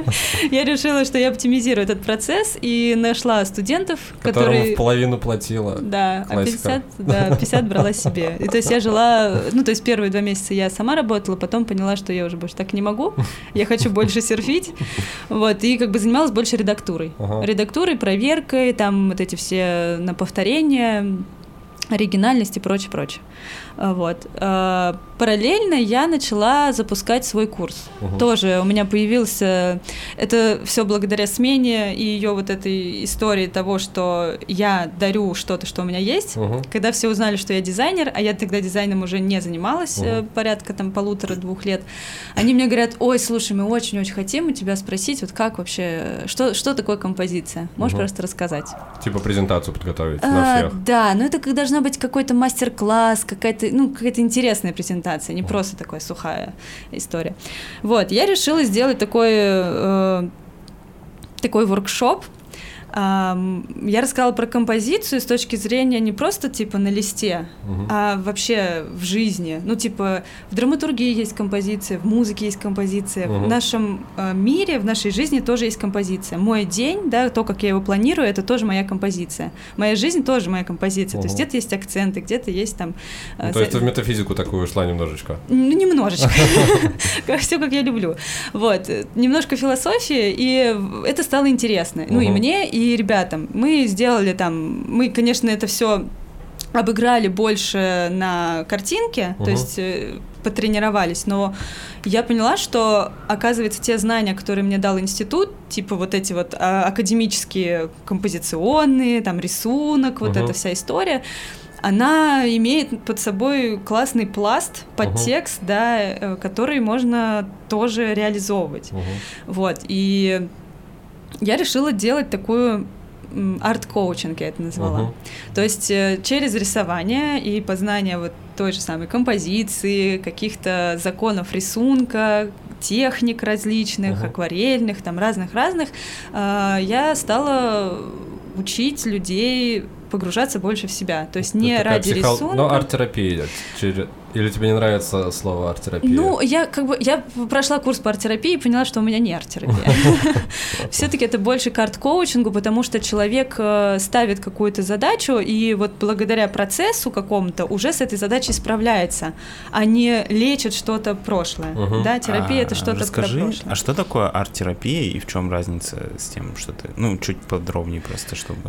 [laughs] я решила, что я оптимизирую этот процесс и нашла студентов, которые... половину платила. Да, а 50, да, 50 брала себе. И то есть я жила, ну то есть первые два месяца я сама работала, потом поняла, что я уже больше так не могу, я хочу больше серфить, вот, и как бы занималась больше редактурой. Редактурой, проверкой, там вот эти все на повторение, оригинальность и прочее, прочее. А, вот. А, параллельно я начала запускать свой курс. Угу. Тоже у меня появился... Это все благодаря смене и ее вот этой истории того, что я дарю что-то, что у меня есть. Угу. Когда все узнали, что я дизайнер, а я тогда дизайном уже не занималась угу. порядка там полутора-двух лет, они мне говорят, ой, слушай, мы очень-очень хотим у тебя спросить, вот как вообще, что, что такое композиция? Можешь угу. просто рассказать? Типа презентацию подготовить а, на всех. Да, но это должна быть какой-то мастер-класс, какая-то ну, какая-то интересная презентация, не просто такая сухая история. Вот, я решила сделать такой, э, такой воркшоп, я рассказала про композицию с точки зрения не просто типа на листе, угу. а вообще в жизни. Ну, типа, в драматургии есть композиция, в музыке есть композиция, угу. в нашем э, мире, в нашей жизни тоже есть композиция. Мой день, да, то, как я его планирую, это тоже моя композиция. Моя жизнь тоже моя композиция. Угу. То есть где-то есть акценты, где-то есть там. Э, ну, то есть ты в метафизику такую ушла немножечко? Ну, немножечко. [laughs] Все, как я люблю. Вот. Немножко философии, и это стало интересно. Ну, и мне, и ребятам. Мы сделали там, мы, конечно, это все обыграли больше на картинке, Мгм. то есть э, потренировались, но я поняла, что, оказывается, те знания, которые мне дал институт, типа вот эти вот а, академические композиционные, там рисунок, вот Мгм. эта вся история, она имеет под собой классный пласт, подтекст, да, э, который можно тоже реализовывать. Мгм. Вот, и я решила делать такую арт-коучинг, я это назвала. Мгм. То есть э, через рисование и познание вот той же самой композиции, каких-то законов рисунка, техник различных, Мгм. акварельных, там разных-разных, э, я стала учить людей погружаться больше в себя. То есть не Это ради психо- рисунка. Ну, арт-терапия. Или тебе не нравится слово арт-терапия? Ну, я как бы я прошла курс по арт-терапии и поняла, что у меня не арт-терапия. [laughs] Все-таки это больше к арт-коучингу, потому что человек э, ставит какую-то задачу, и вот благодаря процессу какому-то уже с этой задачей справляется, а не лечит что-то прошлое. Да, терапия А, это что-то Расскажи, про прошлое. а что такое арт-терапия и в чем разница с тем, что ты... Ну, чуть подробнее просто, чтобы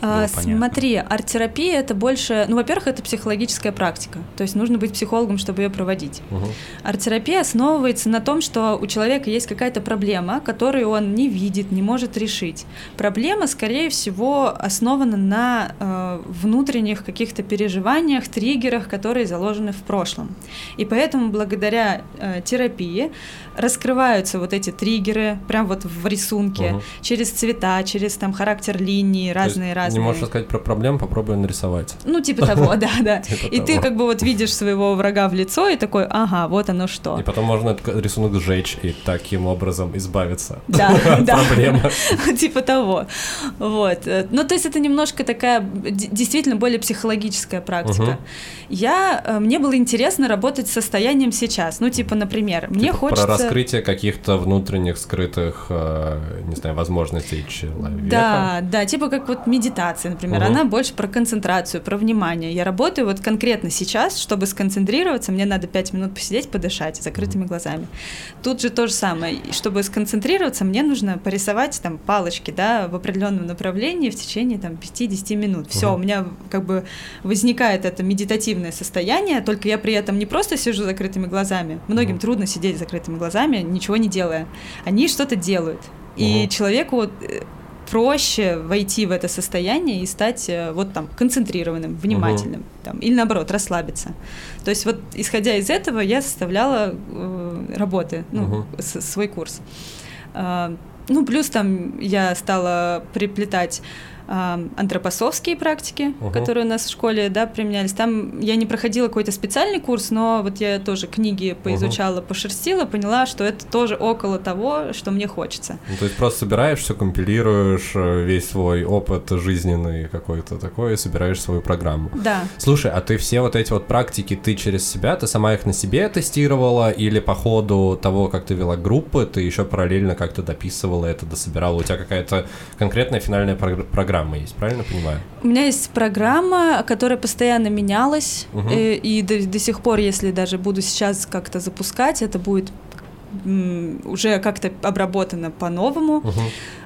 А. Смотри, арт-терапия это больше, ну, во-первых, это психологическая практика, то есть нужно быть психологом, чтобы ее проводить. Мгм. Арт-терапия основывается на том, что у человека есть какая-то проблема, которую он не видит, не может решить. Проблема, скорее всего, основана на э, внутренних каких-то переживаниях, триггерах, которые заложены в прошлом. И поэтому благодаря э, терапии раскрываются вот эти триггеры, прям вот в рисунке, Мгм. через цвета, через там характер линии, разные-разные. Не можешь рассказать про проблему, попробуй нарисовать. Ну, типа того, [laughs] да, да. Типа И ты как бы вот видишь своего врага в лицо и такой, ага, вот оно что. И потом можно этот рисунок сжечь и таким образом избавиться [laughs] Да, от да. проблемы. [laughs] Типа того. Вот. Ну, то есть это немножко такая действительно более психологическая практика. Я, э, мне было интересно работать с состоянием сейчас. Ну, типа, например, мне Типа хочется... Раскрытие каких-то внутренних скрытых, э, не знаю, возможностей человека. Да, да, типа как вот медитация, например, Мгм. она больше про концентрацию, про внимание. Я работаю вот конкретно сейчас, чтобы сконцентрироваться, мне надо пять минут посидеть, подышать закрытыми глазами. Тут же то же самое. Чтобы сконцентрироваться, мне нужно порисовать там палочки, да, в определенном направлении в течение там 5-10 минут. Все, Мгм. у меня как бы возникает это медитативное состояние, только я при этом не просто сижу закрытыми глазами. Многим Мгм. трудно сидеть закрытыми глазами, ничего не делая. Они что-то делают. И Мгм. человеку э, проще войти в это состояние и стать э, вот там концентрированным, внимательным, там, или наоборот расслабиться. То есть вот исходя из этого я составляла э, работы, ну, с- свой курс. А, ну плюс там я стала приплетать антропосовские практики, Мгм. которые у нас в школе, да, применялись. Там я не проходила какой-то специальный курс, но вот я тоже книги поизучала, пошерстила, поняла, что это тоже около того, что мне хочется. Ну, то есть просто собираешь все, компилируешь э, весь свой опыт жизненный какой-то такой и собираешь свою программу. Да. Слушай, а ты все вот эти вот практики, ты через себя, ты сама их на себе тестировала или по ходу того, как ты вела группы, ты еще параллельно как-то дописывала это, дособирала? У тебя какая-то конкретная финальная прогр- программа есть, правильно понимаю? У меня есть программа, которая постоянно менялась, Мгм. э, и, до, до сих пор, если даже буду сейчас как-то запускать, это будет уже как-то обработано по-новому.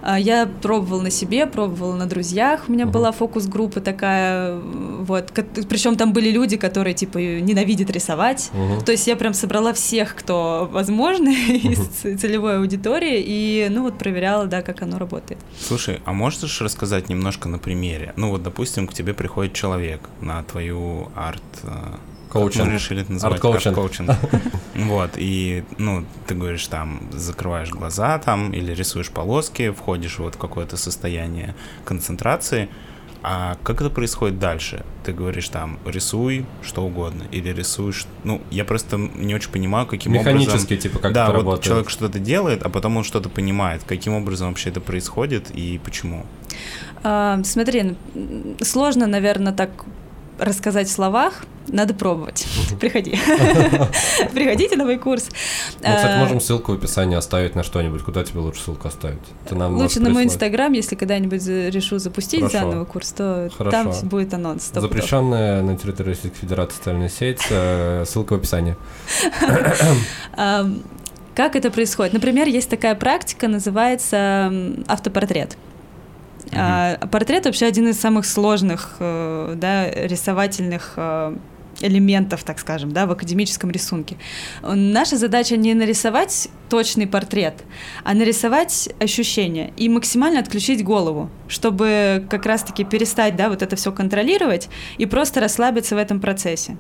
А, Я пробовала на себе, пробовала на друзьях. У меня Мгм. была фокус-группа такая, вот. Причем там были люди, которые типа ненавидят рисовать. Мгм. То есть я прям собрала всех, кто возможно [laughs] из ц- целевой аудитории, и ну вот проверяла, да, как оно работает. Слушай, а можешь рассказать немножко на примере? Ну вот, допустим, к тебе приходит человек на твою арт... Коучинг. мы решили это называть? Арт-коучинг. Арт-коучинг. [laughs] Вот, и, ну, ты говоришь, там, закрываешь глаза там, или рисуешь полоски, входишь вот в какое-то состояние концентрации, а как это происходит дальше? Ты говоришь там, рисуй что угодно, или рисуешь... Ну, я просто не очень понимаю, каким образом... Механически, типа, как да, это вот работает. человек что-то делает, а потом он что-то понимает. Каким образом вообще это происходит и почему? А, смотри, сложно, наверное, так рассказать в словах, надо пробовать. Приходи. [laughs] Приходите на мой курс. Ну, кстати, А, можем ссылку в описании оставить на что-нибудь. Куда тебе лучше ссылку оставить? Ты нам Лучше на мой инстаграм, если когда-нибудь решу запустить Хорошо. заново курс, то Хорошо. там будет анонс. пудов. Запрещенная на территории Российской Федерации социальная сеть. э, Ссылка в описании. [laughs] Как это происходит? Например, есть такая практика, называется м, автопортрет. А портрет вообще один из самых сложных, э, да, рисовательных э, элементов, так скажем, да, в академическом рисунке. Наша задача не нарисовать точный портрет, а нарисовать ощущения и максимально отключить голову, чтобы как раз-таки перестать, да, вот это все контролировать и просто расслабиться в этом процессе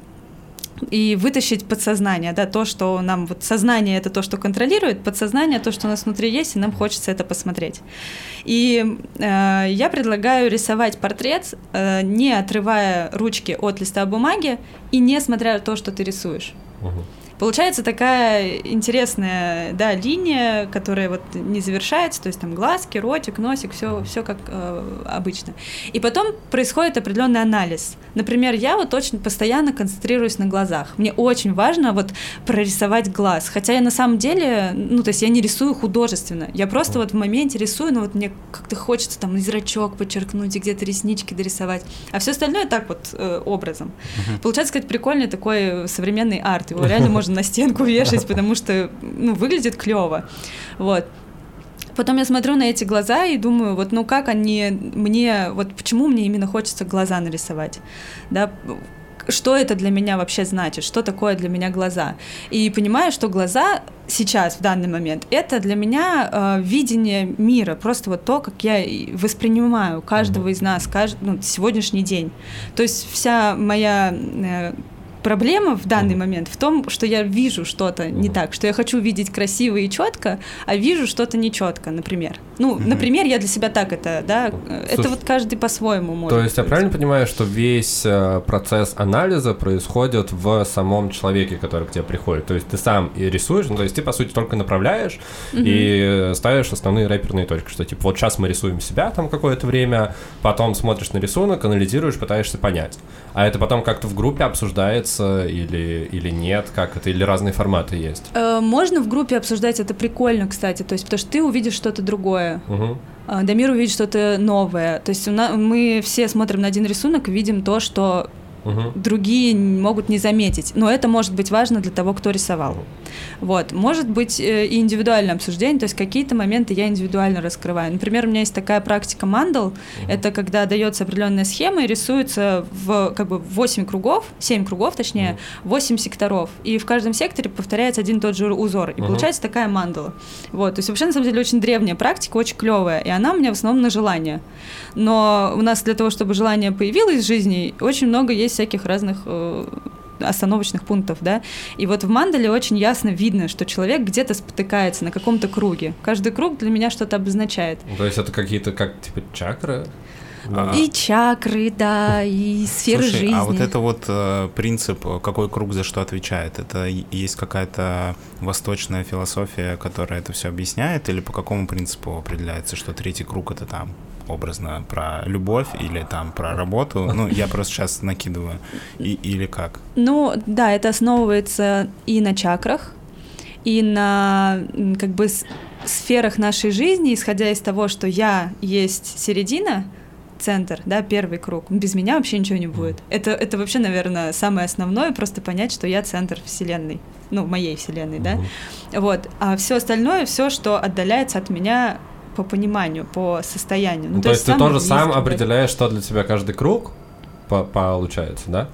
и вытащить подсознание, да, то, что нам вот сознание это то, что контролирует, подсознание то, что у нас внутри есть, и нам хочется это посмотреть. И э, я предлагаю рисовать портрет, э, не отрывая ручки от листа бумаги и не смотря то, что ты рисуешь. Угу. Получается такая интересная, да, линия, которая вот не завершается, то есть там глазки, ротик, носик, все, все как э, обычно. И потом происходит определенный анализ. Например, я вот очень постоянно концентрируюсь на глазах. Мне очень важно вот прорисовать глаз, хотя я на самом деле, ну то есть я не рисую художественно, я просто вот в моменте рисую, но вот мне как-то хочется там зрачок подчеркнуть, и где-то реснички дорисовать, а все остальное так вот э, образом. Получается, сказать, прикольный такой современный арт, его реально можно [laughs] на стенку вешать, потому что, ну, выглядит клево. Вот. Потом я смотрю на эти глаза и думаю, вот, ну как они мне, вот почему мне именно хочется глаза нарисовать, да, что это для меня вообще значит, что такое для меня глаза. И понимаю, что глаза сейчас, в данный момент, это для меня э, видение мира, просто вот то, как я воспринимаю каждого из нас, каждый, ну, сегодняшний день. То есть вся моя э, проблема в данный момент в том, что я вижу что-то не так, что я хочу видеть красиво и четко, а вижу что-то нечетко, например. Ну, например, я для себя так это, да, Слушай, это вот каждый по-своему может. То есть я правильно понимаю, что весь э, процесс анализа происходит в самом человеке, который к тебе приходит. То есть ты сам и рисуешь, ну, то есть ты по сути только направляешь и ставишь основные рэперные точки, что типа вот сейчас мы рисуем себя там какое-то время, потом смотришь на рисунок, анализируешь, пытаешься понять. А это потом как-то в группе обсуждается или, или нет? Как это? Или разные форматы есть? Э, можно в группе обсуждать, это прикольно, кстати. То есть, потому что ты увидишь что-то другое. Угу. Дамир увидит что-то новое. То есть нас, мы все смотрим на один рисунок и видим то, что угу. другие могут не заметить. Но это может быть важно для того, кто рисовал. Вот. Может быть э, и индивидуальное обсуждение, то есть какие-то моменты я индивидуально раскрываю. Например, у меня есть такая практика мандал, это когда дается определенная схема и рисуется в как бы 8 кругов, 7 кругов точнее, угу. 8 секторов. И в каждом секторе повторяется один и тот же узор. И получается такая мандала. Вот. То есть вообще на самом деле очень древняя практика, очень клевая. И она у меня в основном на желание. Но у нас для того, чтобы желание появилось в жизни, очень много есть всяких разных э, остановочных пунктов, да. И вот в мандале очень ясно видно, что человек где-то спотыкается на каком-то круге. Каждый круг для меня что-то обозначает. То есть это какие-то как типа чакры? А... И чакры, да, и сферы Слушай, жизни. А вот это вот э, принцип, какой круг за что отвечает, это есть какая-то восточная философия, которая это все объясняет, или по какому принципу определяется, что третий круг это там образно про любовь или там про работу? Ну, я просто сейчас накидываю. И, или как? Ну, да, это основывается и на чакрах, и на как бы сферах нашей жизни, исходя из того, что я есть середина, центр, да, первый круг. Без меня вообще ничего не будет. Это, это вообще, наверное, самое основное, просто понять, что я центр Вселенной, ну, моей Вселенной, да. Вот. А все остальное, все, что отдаляется от меня, по пониманию, по состоянию. Ну, то, то есть ты тоже сам определяешь, что для тебя каждый круг получается, да?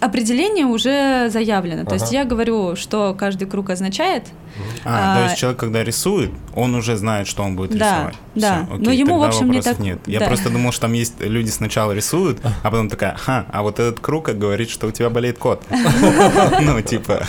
Определение уже заявлено. Ага. То есть я говорю, что каждый круг означает, а, а, то есть человек, когда рисует, он уже знает, что он будет да, рисовать. Да, Все, окей, но ему, в общем, не так... нет. Я да. просто думал, что там есть люди сначала рисуют, а потом такая, ха, а вот этот круг говорит, что у тебя болеет кот. [laughs] Ну, типа...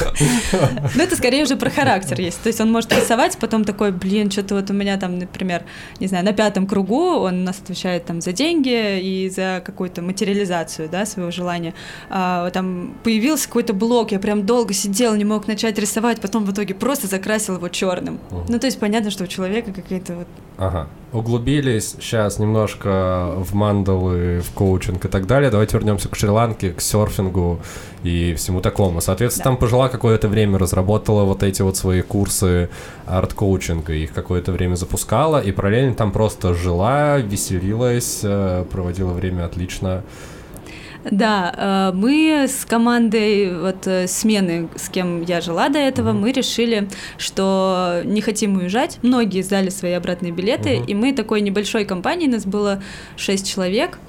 Ну, это скорее уже про характер есть. То есть он может рисовать, потом такой, блин, что-то вот у меня там, например, не знаю, на пятом кругу он у нас отвечает там за деньги и за какую-то материализацию, да, своего желания. А, там появился какой-то блок, я прям долго сидел, не мог начать рисовать, потом в итоге просто закрасил его черным. Угу. Ну, то есть понятно, что у человека какая-то вот... Ага. Углубились сейчас немножко в мандалы, в коучинг и так далее. Давайте вернемся к Шри-Ланке, к серфингу и всему такому. Соответственно, да. там пожила какое-то время, разработала вот эти вот свои курсы арт-коучинга, их какое-то время запускала, и параллельно там просто жила, веселилась, э, проводила время отлично. [laughs] Да, э, мы с командой вот э, смены, с кем я жила до этого, мы решили, что не хотим уезжать. Многие сдали свои обратные билеты, и мы такой небольшой компанией, нас было 6 человек,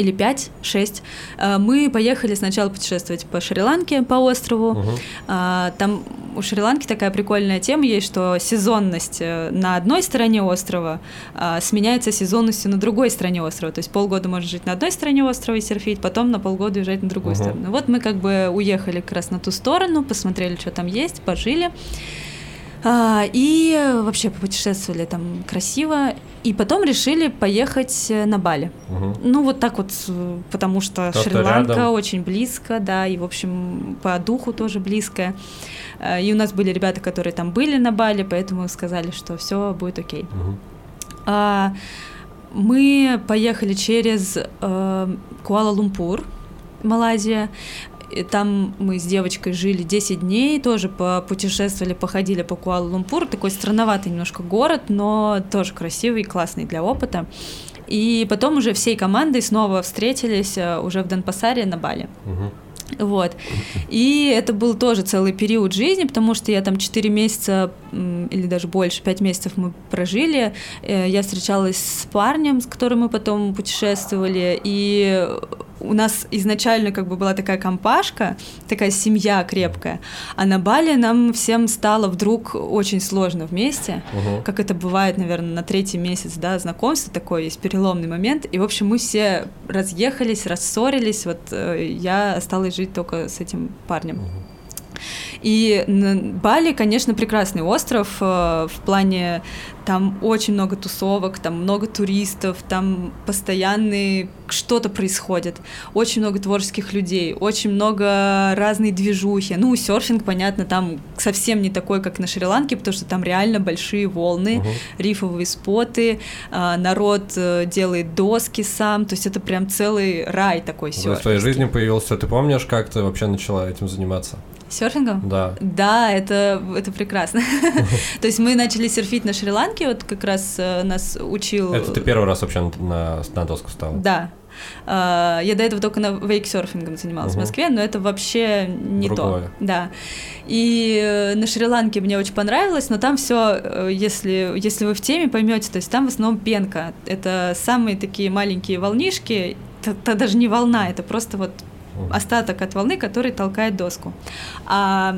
или 5-6, э, мы поехали сначала путешествовать по Шри-Ланке, по острову. А, Там у Шри-Ланки такая прикольная тема есть, что сезонность э, на одной стороне острова а, сменяется сезонностью на другой стороне острова. То есть полгода можно жить на одной стороне острова и серфить, потом на полгода уезжать на другую Мгм. сторону. Вот мы как бы уехали как раз на ту сторону, посмотрели, что там есть, пожили. А, и вообще попутешествовали там красиво. И потом решили поехать э, на Бали. Мгм. Ну, вот так вот, э, потому что То, Шри-Ланка рядом. очень близко, да, и, в общем, по духу тоже близкая. Э, И у нас были ребята, которые там были на Бали, поэтому сказали, что все будет окей. Мгм. А, Мы поехали через э, Куала-Лумпур, Малайзия. Там мы с девочкой жили 10 дней, тоже путешествовали, походили по Куала-Лумпуру. Такой странноватый немножко город, но тоже красивый, классный для опыта. И потом уже всей командой снова встретились э, уже в Денпасаре на Бали. Мгм. Вот. И это был тоже целый период жизни, потому что я там 4 месяца или даже больше, 5 месяцев мы прожили. Э, Я встречалась с парнем, с которым мы потом путешествовали, и у нас изначально как бы была такая компашка, такая семья крепкая, а на Бали нам всем стало вдруг очень сложно вместе, Мгм. как это бывает, наверное, на третий месяц, да, знакомства такой, есть переломный момент, и, в общем, мы все разъехались, рассорились, вот э, я осталась жить только с этим парнем. И Бали, конечно, прекрасный остров э, в плане там очень много тусовок, там много туристов, там постоянные что-то происходит, очень много творческих людей, очень много разной движухи. Ну, серфинг, понятно, там совсем не такой, как на Шри-Ланке, потому что там реально большие волны, Мгм. рифовые споты, а, народ э, делает доски сам, то есть это прям целый рай такой В твоей серфинг. жизни появился, ты помнишь, как ты вообще начала этим заниматься? Серфингом? Да. Да, это, это прекрасно. [laughs] То есть мы начали серфить на Шри-Ланке, вот как раз э, нас учил... Это ты первый раз вообще на, на доску стала? Да. А, Я до этого только на вейксерфингом занималась в Мгм. Москве, но это вообще не Другое. то. Да. И э, на Шри-Ланке мне очень понравилось, но там все, если, если вы в теме поймете, то есть там в основном пенка. Это самые такие маленькие волнишки. Это, это даже не волна, это просто вот. Остаток от волны, который толкает доску. А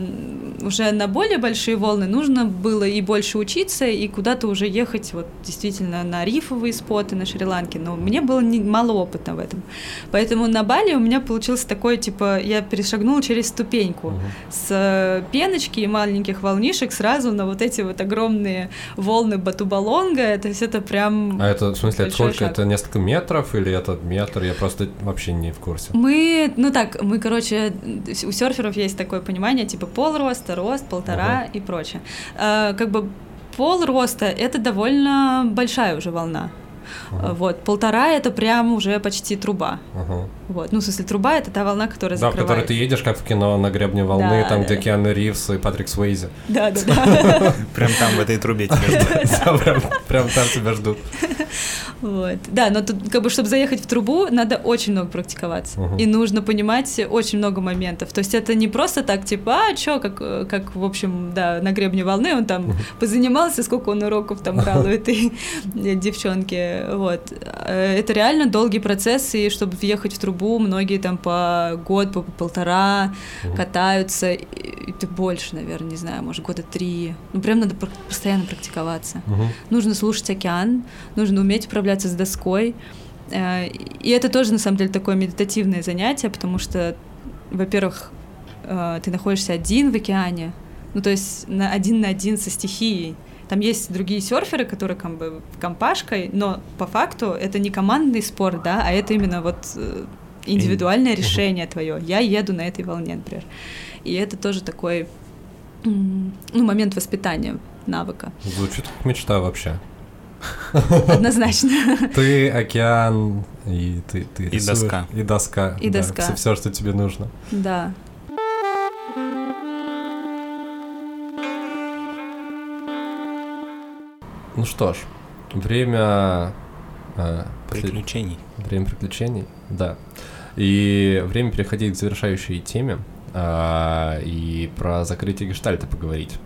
уже на более большие волны нужно было и больше учиться, и куда-то уже ехать вот действительно на рифовые споты на Шри-Ланке. Но мне было не, мало опыта в этом. Поэтому на Бали у меня получился такой, типа, я перешагнула через ступеньку с э, пеночки и маленьких волнишек сразу на вот эти вот огромные волны Батубалонга. То есть это прям... А это, в смысле, это сколько? шаг. Это несколько метров или это метр? Я просто вообще не в курсе. Мы, ну так, мы, короче, у серферов есть такое понимание, типа полроста, рост, полтора и прочее. А, как бы пол роста это довольно большая уже волна. Ага. Вот, полтора это прям уже почти труба. Ага. Вот. Ну, в смысле, труба это та волна, которая Да, в закрывает. которой ты едешь, как в кино, на гребне волны, Да, там, да, где да. Киану Ривз и Патрик Суэйзи. Да, да, да. [laughs] Прям там в этой трубе [laughs] тебя ждут. Да, прям- Прям там тебя ждут. Вот. Да, но тут, как бы, чтобы заехать в трубу, надо очень много практиковаться. Мгм. И нужно понимать очень много моментов. То есть это не просто так, типа, а чё, как, э, как в общем, да, на гребне волны он там позанимался, сколько он уроков там [laughs] брал у этой девчонки. Вот. Э, Это реально долгий процесс, и чтобы въехать в трубу, многие там по год, по полтора катаются. И Это больше, наверное, не знаю, может, года три. Ну, прям надо постоянно практиковаться. Мгм. Нужно слушать океан, нужно уметь управляться с доской. Э, И это тоже, на самом деле, такое медитативное занятие, потому что, во-первых, э, ты находишься один в океане, ну, то есть на один на один со стихией. Там есть другие серферы, которые как бы компашкой, но по факту это не командный спорт, да, а это именно вот э, индивидуальное решение твое. Я еду на этой волне, например. И это тоже такой ну, момент воспитания навыка. Звучит как мечта вообще. [laughs] Однозначно. Ты океан, и ты, ты И доска. И доска. И доска. Все, что тебе нужно. Да. Ну что ж, время... э, Приключений. Время приключений, да. И время переходить к завершающей теме а, и про закрытие гештальта поговорить.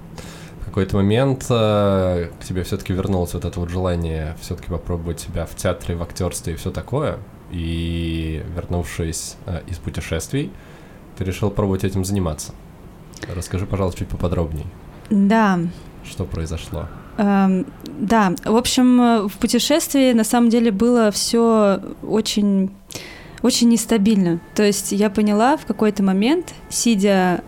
В какой-то момент а, к тебе все-таки вернулось вот это вот желание все-таки попробовать себя в театре, в актерстве и все такое. И вернувшись а, из путешествий, ты решил пробовать этим заниматься. Расскажи, пожалуйста, чуть поподробнее. Да. Что произошло? Эм, да, в общем, в путешествии на самом деле было все очень очень нестабильно. То есть я поняла в какой-то момент, сидя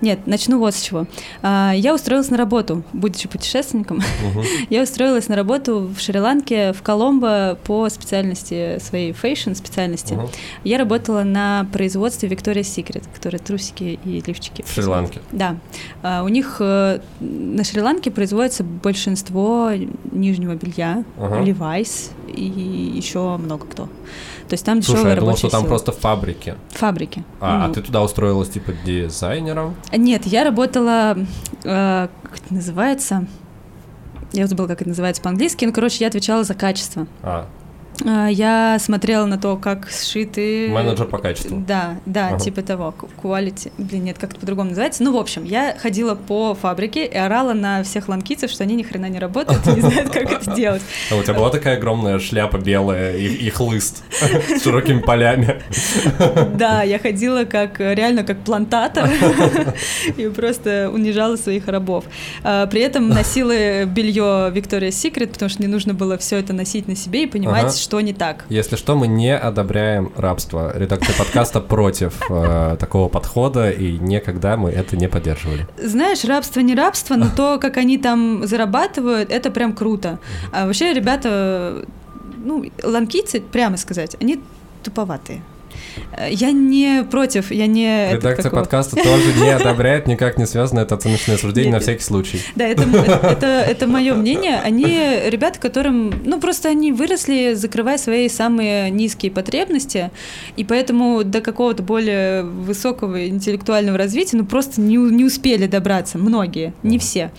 нет, начну вот с чего. А, я устроилась на работу, будучи путешественником. Uh-huh. [laughs] я устроилась на работу в Шри-Ланке, в Коломбо по специальности своей fashion специальности. Uh-huh. Я работала на производстве Victoria's Secret, которые трусики и лифчики. В Шри-Ланке? Да. А, у них э, на Шри-Ланке производится большинство нижнего белья, uh-huh. Levi's и еще много кто. То есть там Слушай, я думал, что там просто фабрики. Фабрики. А, mm. а ты туда устроилась типа дизайнером? Нет, я работала, э, как это называется? Я забыла, как это называется по-английски. Ну, короче, я отвечала за качество. А. А, я смотрела на то, как сшиты... Менеджер по качеству. Да, да, ага. типа того. Quality. Блин, нет, как это по-другому называется. Ну, в общем, я ходила по фабрике и орала на всех ланкийцев, что они ни хрена не работают и не знают, как это делать. А у тебя была такая огромная шляпа белая и, хлыст с широкими полями? Да, я ходила как реально как плантатор [laughs] и просто унижала своих рабов. А, при этом носила белье Victoria's Secret, потому что мне нужно было все это носить на себе и понимать, что не так. Если что, мы не одобряем рабство. Редакция подкаста против э, такого подхода, и никогда мы это не поддерживали. Знаешь, рабство не рабство, но то, как они там зарабатывают, это прям круто. А вообще ребята, ну, ланкийцы, прямо сказать, они туповатые. Э, я не против, я не... Редакция подкаста тоже не [laughs] одобряет, никак не связано, это оценочное суждение на всякий случай. Да, это, это, это мое мнение. Они ребята, которым, ну, просто они выросли, закрывая свои самые низкие потребности, и поэтому до какого-то более высокого интеллектуального развития, ну, просто не, не успели добраться, многие, не все.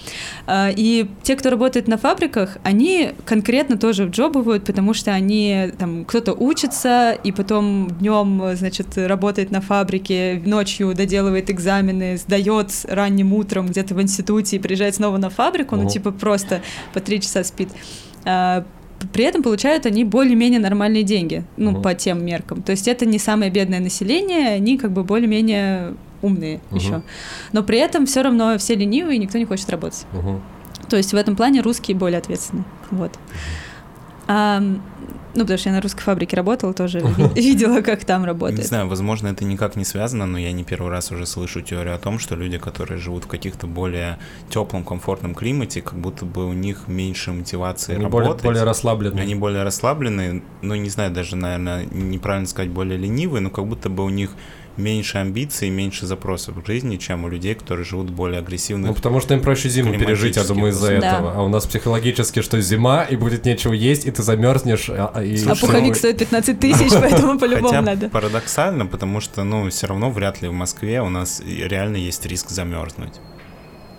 А, и те, кто работает на фабриках, они конкретно тоже джобывают, потому что они, там, кто-то учится, и потом днем значит, работает на фабрике, ночью доделывает экзамены, сдает ранним утром где-то в институте и приезжает снова на фабрику, ну, типа, просто по три часа спит. А, при этом получают они более-менее нормальные деньги, ну, uh-huh. по тем меркам. То есть это не самое бедное население, они как бы более-менее умные uh-huh. еще. Но при этом все равно все ленивые, и никто не хочет работать. Uh-huh. То есть в этом плане русские более ответственны. Вот. А, ну, потому что я на русской фабрике работала, тоже [laughs] [laughs] видела, как там работает. Не знаю, возможно, это никак не связано, но я не первый раз уже слышу теорию о том, что люди, которые живут в каких-то более теплом, комфортном климате, как будто бы у них меньше мотивации Они работать. Более, более расслаблены. Они более расслаблены, ну, не знаю, даже, наверное, неправильно сказать, более ленивые, но как будто бы у них меньше амбиций, меньше запросов в жизни, чем у людей, которые живут более агрессивно. Ну, потому что им проще зиму пережить, я думаю, из-за да. этого. А у нас психологически, что зима, и будет нечего есть, и ты замерзнешь. А, и... а пуховик ну, стоит 15 тысяч, [laughs] поэтому по-любому надо. парадоксально, потому что, ну, все равно вряд ли в Москве у нас реально есть риск замерзнуть.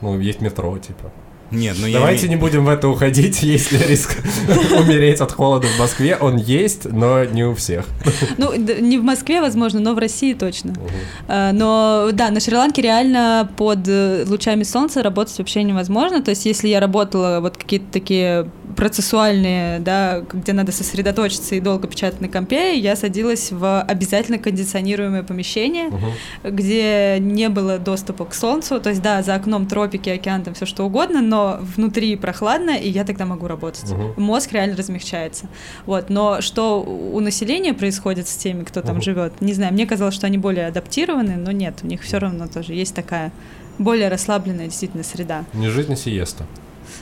Ну, есть метро, типа. Нет, ну Давайте я... не будем в это уходить, [laughs] если риск [laughs] умереть от холода в Москве. Он есть, но не у всех. [laughs] Ну, не в Москве, возможно, но в России точно. Угу. Но да, на Шри-Ланке реально под э, лучами солнца работать вообще невозможно. То есть, если я работала вот какие-то такие процессуальные, да, где надо сосредоточиться и долго печатать на компе, я садилась в обязательно кондиционируемое помещение, угу. где не было доступа к солнцу. То есть, да, за окном тропики, океан, там все что угодно, но внутри прохладно, и я тогда могу работать. Угу. Мозг реально размягчается. Вот. Но что у населения происходит с теми, кто там угу. живет, не знаю. Мне казалось, что они более адаптированы, но нет, у них все равно тоже есть такая более расслабленная действительно среда. Не жизнь, а сиеста.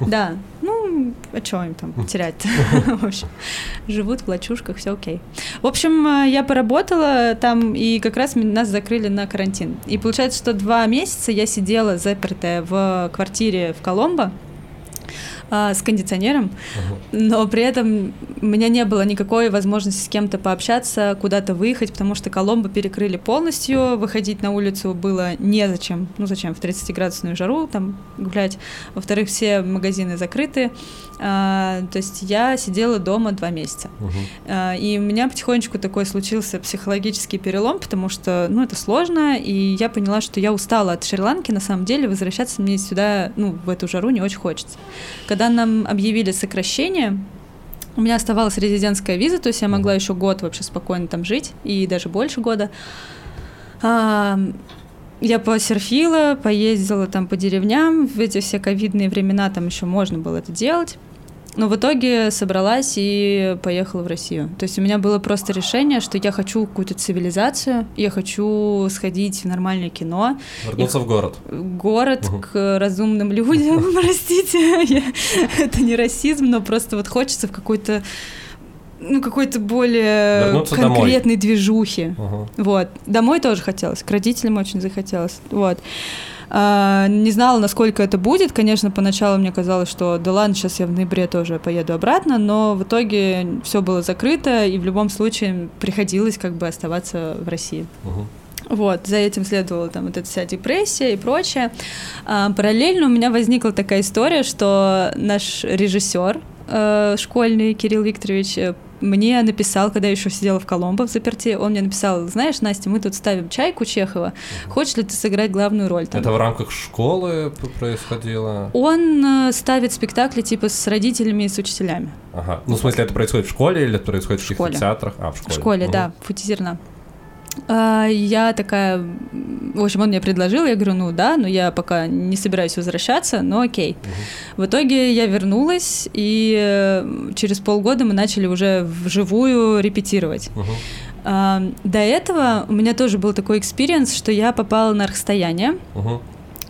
Да, ну, а что им там терять [laughs] В общем, живут в лачушках, все окей. В общем, э, я поработала там, и как раз нас закрыли на карантин. И получается, что два месяца я сидела запертая в квартире в Коломбо, а, с кондиционером, но при этом у меня не было никакой возможности с кем-то пообщаться, куда-то выехать, потому что Коломбо перекрыли полностью, выходить на улицу было незачем. Ну зачем в 30-градусную жару там гулять? Во-вторых, все магазины закрыты. А, то есть я сидела дома два месяца. А, И у меня потихонечку такой случился психологический перелом, потому что, ну, это сложно, и я поняла, что я устала от Шри-Ланки, на самом деле, возвращаться мне сюда, ну, в эту жару не очень хочется. Когда нам объявили сокращение, у меня оставалась резидентская виза, то есть я могла еще год вообще спокойно там жить, и даже больше года. А, Я посерфила, поездила там по деревням, в эти все ковидные времена там еще можно было это делать. Но в итоге собралась и поехала в Россию. То есть у меня было просто решение, что я хочу какую-то цивилизацию, я хочу сходить в нормальное кино, Вернуться в город. город Мгм. к разумным людям, [laughs] простите, это не расизм, но просто вот хочется в какой-то ну, какой-то более Вернуться домой. конкретной движухи. Ага. Вот. Домой тоже хотелось, к родителям очень захотелось. Вот. А, не знала, насколько это будет. Конечно, поначалу мне казалось, что да ладно, сейчас я в ноябре тоже поеду обратно, но в итоге все было закрыто, и в любом случае приходилось как бы оставаться в России. Вот, за этим следовала там вот эта вся депрессия и прочее. А, параллельно у меня возникла такая история, что наш режиссер э, школьный Кирилл Викторович э, мне написал, когда я еще сидела в Коломбо в заперти, он мне написал, знаешь, Настя, мы тут ставим чайку Чехова, хочешь ли ты сыграть главную роль? там?» Это в рамках школы происходило? Он э, ставит спектакли типа с родителями и с учителями. Ага. Ну, в смысле, это происходит в школе или это происходит в, В каких-то школе. театрах? А, в В школе. школе, Мгм. да, в пути зерна. А, Я такая, в общем, он мне предложил, я говорю, ну да, но я пока не собираюсь возвращаться, но окей. В итоге я вернулась, и э, через полгода мы начали уже вживую репетировать. А, До этого у меня тоже был такой experience, что я попала на расстояние, Мгм.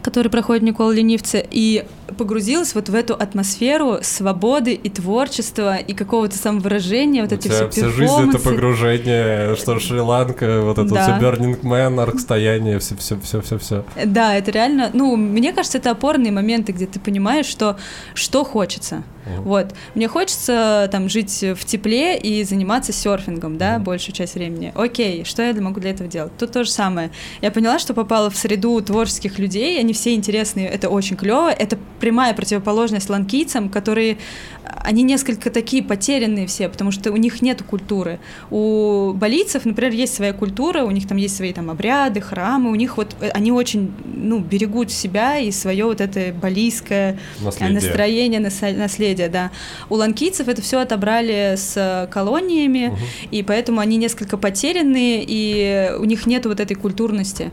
Который проходит Никола-Ленивце, и погрузилась вот в эту атмосферу свободы и творчества, и какого-то самовыражения, вот У эти все вся жизнь это перформансы. погружение, что Шри-Ланка, вот это Да. все Burning Man, аркстояние, все, все, все, все, все. Да, это реально, ну, мне кажется, это опорные моменты, где ты понимаешь, что что хочется. Мгм. Вот. Мне хочется там жить в тепле и заниматься серфингом, да, Мгм. большую часть времени. Окей, что я могу для этого делать? Тут то же самое. Я поняла, что попала в среду творческих людей, они все интересные, это очень клево, это прямая противоположность ланкийцам, которые, они несколько такие потерянные все, потому что у них нет культуры. У балийцев, например, есть своя культура, у них там есть свои там обряды, храмы, у них вот, э, они очень, ну, берегут себя и свое вот это балийское Наследие. настроение, наследие, да. У ланкийцев это все отобрали с э, колониями, Мгм. и поэтому они несколько потерянные, и у них нет вот этой культурности.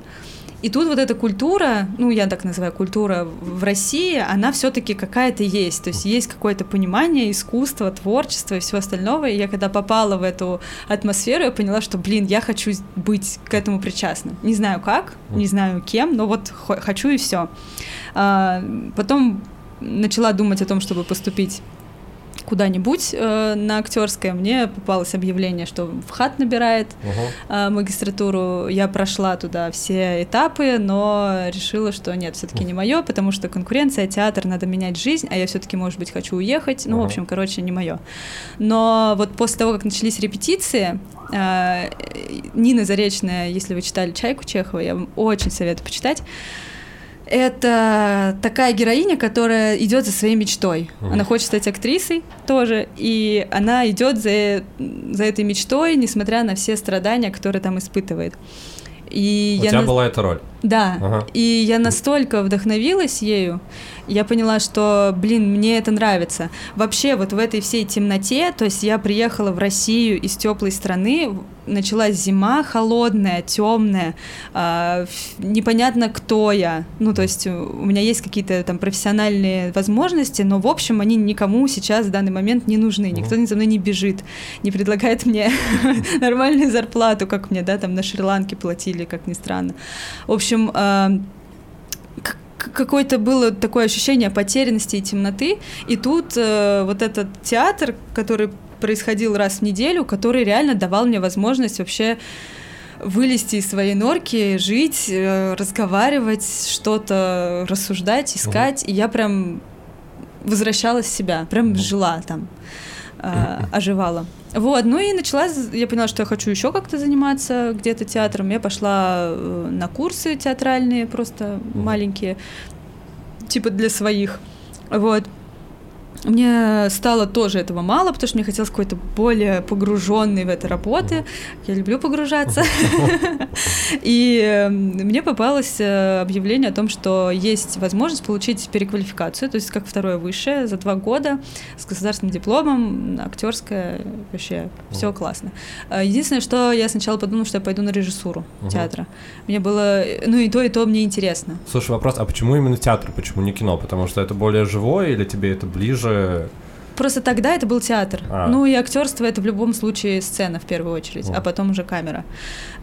И тут вот эта культура, ну я так называю культура в России, она все-таки какая-то есть. То есть есть какое-то понимание искусства, творчества и всего остального. И я когда попала в эту атмосферу, я поняла, что, блин, я хочу быть к этому причастна. Не знаю как, не знаю кем, но вот хо- хочу и все. потом начала думать о том, чтобы поступить куда-нибудь э, на актерское. Мне попалось объявление, что в ХАТ набирает Мгм. а, магистратуру. Я прошла туда все этапы, но решила, что нет, все-таки не мое, потому что конкуренция, театр, надо менять жизнь, а я все-таки, может быть, хочу уехать. Ну, в Ага. общем, короче, не мое. Но вот после того, как начались репетиции, а, Нина Заречная, если вы читали «Чайку» Чехова, я вам очень советую почитать. Это такая героиня, которая идет за своей мечтой. Мгм. Она хочет стать актрисой тоже, и она идет за, за этой мечтой, несмотря на все страдания, которые там испытывает. И У я тебя на- была эта роль. Да. Ага. И я настолько вдохновилась ею, я поняла, что, блин, мне это нравится. Вообще вот в этой всей темноте, то есть я приехала в Россию из теплой страны, началась зима холодная, темная, ф- непонятно кто я. Ну, то есть у меня есть какие-то там профессиональные возможности, но в общем они никому сейчас в данный момент не нужны. Никто за мной не бежит, не предлагает мне [laughs] нормальную зарплату, как мне, да, там на Шри-Ланке платили, как ни странно. В общем, а, к- к- какое-то было такое ощущение потерянности и темноты, и тут э, вот этот театр, который происходил раз в неделю, который реально давал мне возможность вообще вылезти из своей норки, жить, э, разговаривать, что-то рассуждать, искать, и я прям возвращалась в себя, прям жила там, э, оживала. Вот, ну и начала, я поняла, что я хочу еще как-то заниматься где-то театром. Я пошла э, на курсы театральные, просто маленькие, типа для своих. Вот. Мне стало тоже этого мало, потому что мне хотелось какой-то более погруженной в это работы. Я люблю погружаться. [laughs] И эм, мне попалось э, объявление о том, что есть возможность получить переквалификацию, то есть как второе высшее за два года с государственным дипломом, актерское, вообще все классно. Э, единственное, что я сначала подумала, что я пойду на режиссуру театра. Мне было, ну и то, и то мне интересно. Слушай, вопрос, а почему именно театр, почему не кино? Потому что это более живое или тебе это ближе? Просто тогда это был театр. А. Ну и актерство это в любом случае сцена в первую очередь, О. а потом уже камера.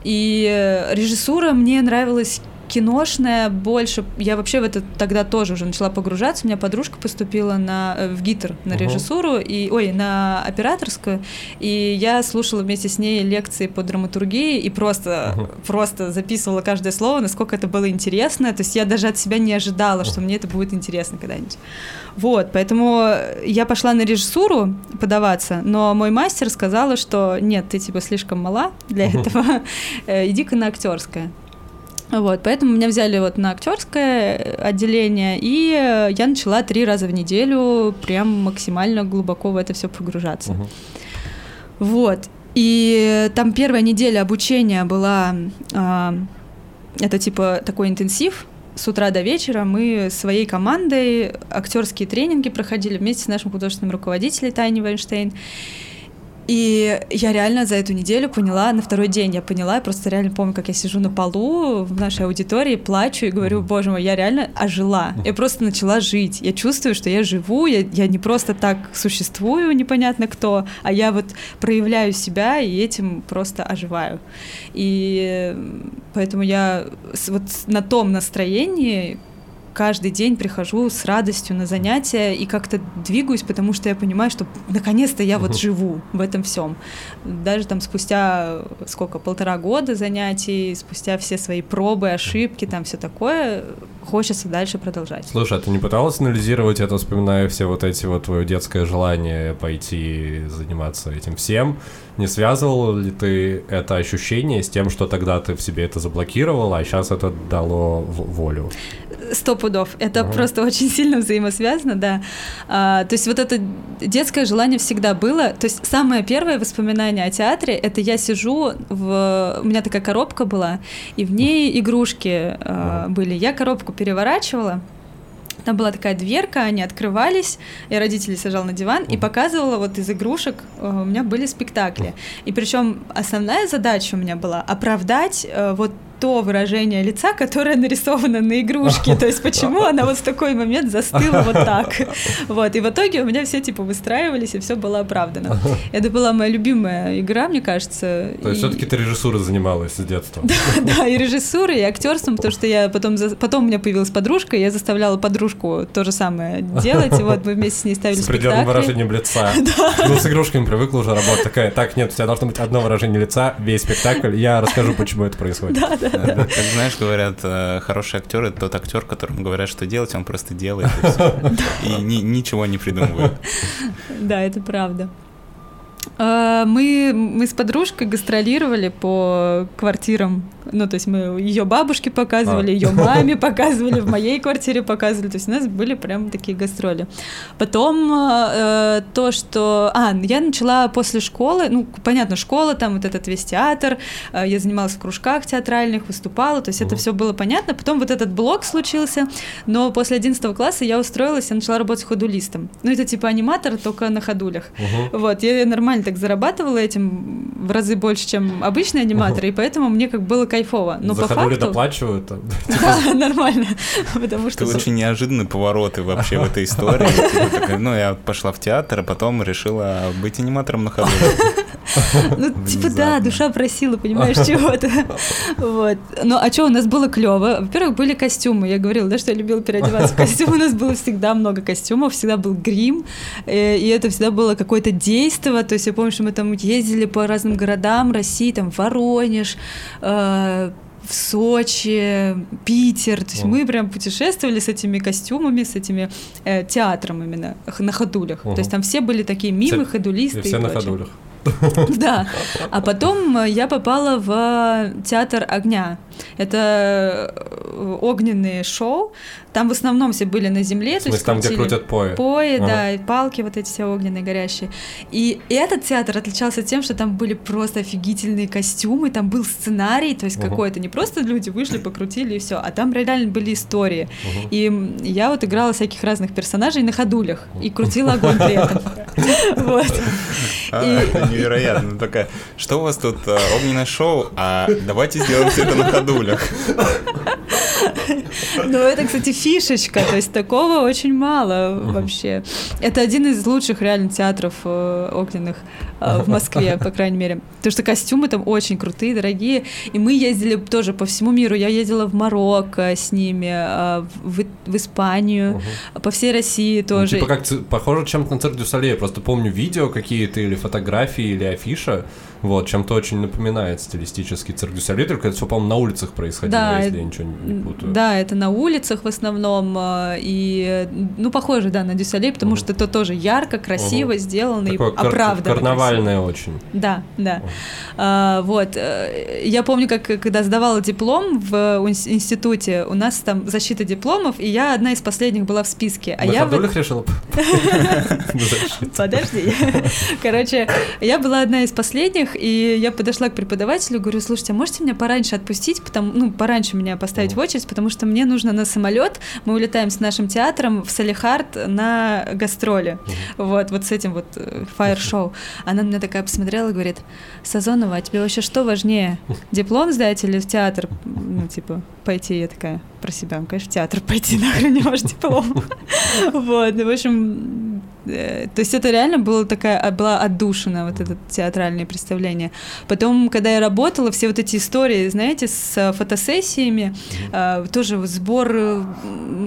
И э, режиссура мне нравилась киношная больше. Я вообще в это тогда тоже уже начала погружаться. У меня подружка поступила на, э, в ГИТР на Ого. режиссуру, и, ой, на операторскую, и я слушала вместе с ней лекции по драматургии и просто, Ага. просто записывала каждое слово, насколько это было интересно. То есть я даже от себя не ожидала, что мне это будет интересно когда-нибудь. Вот, поэтому я пошла на режиссуру подаваться, но мой мастер сказала, что нет, ты типа слишком мала для этого, э, иди-ка на актерское. Вот, поэтому меня взяли вот на актерское отделение, и э, я начала три раза в неделю прям максимально глубоко в это все погружаться. Мгм. Вот. И там первая неделя обучения была, а, это типа такой интенсив, с утра до вечера мы своей командой актерские тренинги проходили вместе с нашим художественным руководителем Тайни Вайнштейн. И я реально за эту неделю поняла, на второй день я поняла, я просто реально помню, как я сижу на полу в нашей аудитории, плачу и говорю, боже мой, я реально ожила. Я просто начала жить. Я чувствую, что я живу, я, я не просто так существую, непонятно кто, а я вот проявляю себя и этим просто оживаю. И поэтому я вот на том настроении каждый день прихожу с радостью на занятия и как-то двигаюсь, потому что я понимаю, что наконец-то я вот живу в этом всем. Даже там спустя сколько, полтора года занятий, спустя все свои пробы, ошибки, там все такое, хочется дальше продолжать. Слушай, а ты не пыталась анализировать это, вспоминая все вот эти вот твое детское желание пойти заниматься этим всем? Не связывал ли ты это ощущение с тем, что тогда ты в себе это заблокировал, а сейчас это дало волю? Сто пудов. Это Ага. просто очень сильно взаимосвязано, да. А, то есть вот это детское желание всегда было. То есть самое первое воспоминание о театре это я сижу в, у меня такая коробка была, и в ней игрушки а, были. Я коробку переворачивала. Там была такая дверка, они открывались, я родителей сажал на диван и показывала вот из игрушек, э, у меня были спектакли. И причем основная задача у меня была оправдать э, вот то выражение лица, которое нарисовано на игрушке. То есть почему она вот в такой момент застыла вот так. Вот. И в итоге у меня все типа выстраивались, и все было оправдано. Это была моя любимая игра, мне кажется. То есть и- все-таки ты режиссурой занималась с детства? да, и режиссурой, и актерством, потому что я потом, за- потом у меня появилась подружка, я заставляла подружку то же самое делать, и вот мы вместе с ней ставили С спектакли. выражением лица. [laughs] Ну, с игрушками привыкла уже работать. Такая, так, нет, у тебя должно быть одно выражение лица, весь спектакль. Я расскажу, почему это происходит. Э, Как знаешь, говорят, э, хороший актер это тот актер, которому говорят, что делать, он просто делает и [laughs] ничего не придумывает. Да, это правда. А, Мы, мы с подружкой гастролировали по квартирам. Ну, то есть мы ее бабушке показывали, А. ее [laughs] маме показывали, в моей квартире показывали. То есть у нас были прям такие гастроли. Потом э, то, что... А, я начала после школы, ну, понятно, школа, там вот этот весь театр, э, я занималась в кружках театральных, выступала, то есть это все было понятно. Потом вот этот блок случился, но после 11 класса я устроилась, я начала работать ходулистом. Ну, это типа аниматор, только на ходулях. Мгм. Вот, я нормально так зарабатывала этим в разы больше, чем обычные аниматоры, и поэтому мне как было кайфово. Но За по факту... доплачивают. там. [laughs] Да, нормально, потому что... Это очень неожиданные повороты вообще в этой истории. [laughs] Типа Ну, я пошла в театр, а потом решила быть аниматором на ходу. Ну, [laughs] типа, да, душа просила, понимаешь, чего-то. [laughs] Вот. Ну, а что, у нас было клево. Во-первых, были костюмы. Я говорила, да, что я любила переодеваться в [laughs] костюмы. У нас было всегда много костюмов, всегда был грим, э, и это всегда было какое-то действо. То есть я помню, что мы там ездили по разным городам России, там Воронеж, э, в Сочи, Питер. То есть Мгм. мы прям путешествовали с этими костюмами, с этими э, театром именно, на ходулях. Мгм. То есть там все были такие мимы, Все- ходулисты И все на прочее. ходулях. [laughs] Да. А потом э, я попала в театр огня. Это э, огненные шоу. Там в основном все были на земле. В смысле, там, где крутят пои? Пои, Ага. да, и палки вот эти все огненные, горящие. И этот театр отличался тем, что там были просто офигительные костюмы, там был сценарий, то есть Мгм. какой-то, не просто люди вышли, покрутили и все, а там реально были истории. И м, я вот играла всяких разных персонажей на ходулях и крутила огонь при этом. [laughs] Вот. А, И- невероятно. Такая, что у вас тут э, огненное шоу, а давайте сделаем все это на ходулях. Ну, это, кстати, фишечка, то есть такого очень мало вообще. Это один из лучших реально театров э, огненных э, в Москве, по крайней мере. Потому что костюмы там очень крутые, дорогие. И мы ездили тоже по всему миру. Я ездила в Марокко с ними, э, в, в Испанию, по всей России Ну, тоже. типа как похоже чем-то на цирк дю Солей. Я просто помню видео какие-то или фотографии, или афиша. Вот, чем-то очень напоминает стилистически цирк дю Солей, только это все, по-моему, на улицах происходило, Да, если я ничего не путаю. Да, это на улицах в основном. э, И, э, ну, похоже, да, на Дюсалей, потому что это тоже ярко, красиво сделано Такое и кар- оправданно. карнавальное очень. Да, да. А, вот. э, Я помню, как когда сдавала диплом в институте, у нас там защита дипломов, и я одна из последних была в списке. А На я в- решила? [laughs] [laughs] Подожди. Короче, я была одна из последних, и я подошла к преподавателю, говорю, слушайте, а можете меня пораньше отпустить, потому, ну, пораньше меня поставить в очередь, потому что мне нужно на самолет, мы улетаем с нашим театром в Салихард на гастроли, вот, вот с этим вот э, фаер-шоу. Она на меня такая посмотрела и говорит, Сазонова, а тебе вообще что важнее, [laughs] диплом сдать или в театр, ну, типа, пойти? Я такая про себя, «Ну, конечно, в театр пойти, [laughs] нахрен не ваш диплом. [laughs] Вот, ну, в общем, э, то есть это реально было такая, а, была отдушина, вот это театральное представление. Потом, когда я работала, все вот эти истории, знаете, с э, фотосессиями, э, тоже сбор э,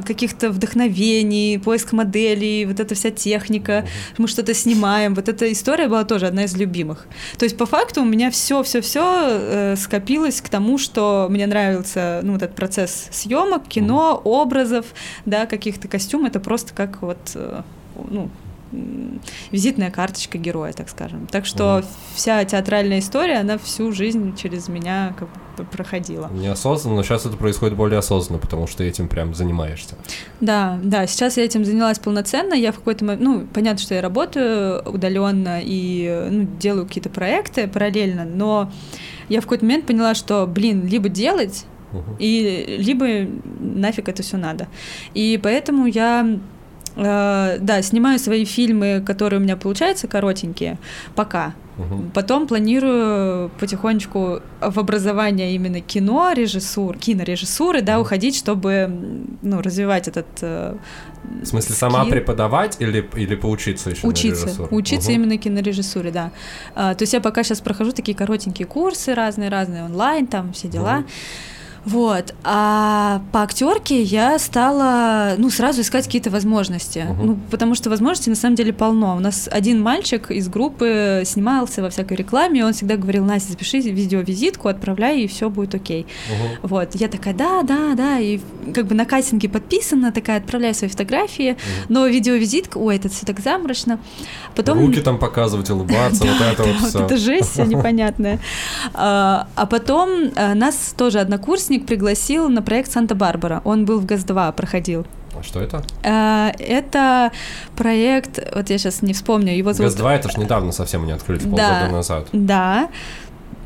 каких-то вдохновений, поиск моделей, вот эта вся техника, мы что-то снимаем, вот эта история была тоже одна из любимых. То есть по факту у меня все, все, все скопилось к тому, что мне нравился, ну, вот этот процесс съемок, кино, образов, да, каких-то костюм. Это просто как вот, э, ну, визитная карточка героя, так скажем. Так что вся театральная история, она всю жизнь через меня как бы проходила. Неосознанно, но сейчас это происходит более осознанно, потому что этим прям занимаешься. Да, да, сейчас я этим занялась полноценно. Я в какой-то момент, ну, понятно, что я работаю удаленно и ну, делаю какие-то проекты параллельно, но я в какой-то момент поняла, что, блин, либо делать, И либо нафиг это все надо. И поэтому я э, да, снимаю свои фильмы, которые у меня получаются коротенькие, пока. Потом планирую потихонечку в образование именно кино, режиссур, кинорежиссуры, да, уходить, чтобы ну, развивать этот э, В смысле, сама скилл. преподавать или, или поучиться еще Учиться, на учиться Мгм. именно кинорежиссуре, да. А, то есть я пока сейчас прохожу такие коротенькие курсы разные-разные онлайн, там все дела. Мгм. Вот. А по актерке я стала, ну, сразу искать какие-то возможности. Мгм. Ну, потому что возможностей на самом деле полно. У нас один мальчик из группы снимался во всякой рекламе, и он всегда говорил, Настя, запиши видеовизитку, отправляй, и все будет окей. Мгм. Вот, я такая, да, да, да, и как бы на кастинге подписана, такая, отправляю свои фотографии, но видеовизитка, ой, это все так замрачно. Потом... Руки там показывать, улыбаться, [laughs] вот это вот все. это жесть [laughs] непонятная. А а потом а, нас тоже однокурсник пригласил на проект Санта-Барбара. Он был в ГАЗ-2, проходил. А что это? А, Это проект, вот я сейчас не вспомню, его зовут... ГАЗ-2 это ж недавно совсем они открыли, Да. полгода назад. Да.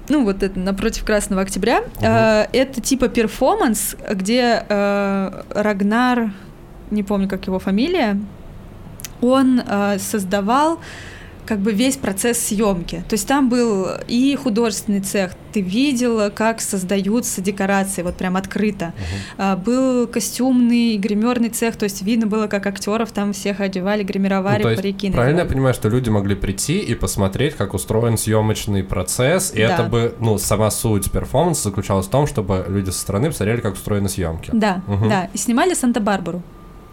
Ну, вот это напротив Красного Октября. Э, Это типа перформанс, где э, Рагнар, не помню, как его фамилия, он э, создавал как бы весь процесс съемки. То есть там был и художественный цех, ты видела, как создаются декорации, вот прям открыто. А, Был костюмный, гримерный цех, то есть видно было, как актеров там всех одевали, гримировали, Ну, парики правильно я понимаю, что люди могли прийти и посмотреть, как устроен съемочный процесс, и Да. это бы, ну, сама суть перформанса заключалась в том, чтобы люди со стороны посмотрели, как устроены съемки. Да, Мгм. да. И снимали Санта-Барбару.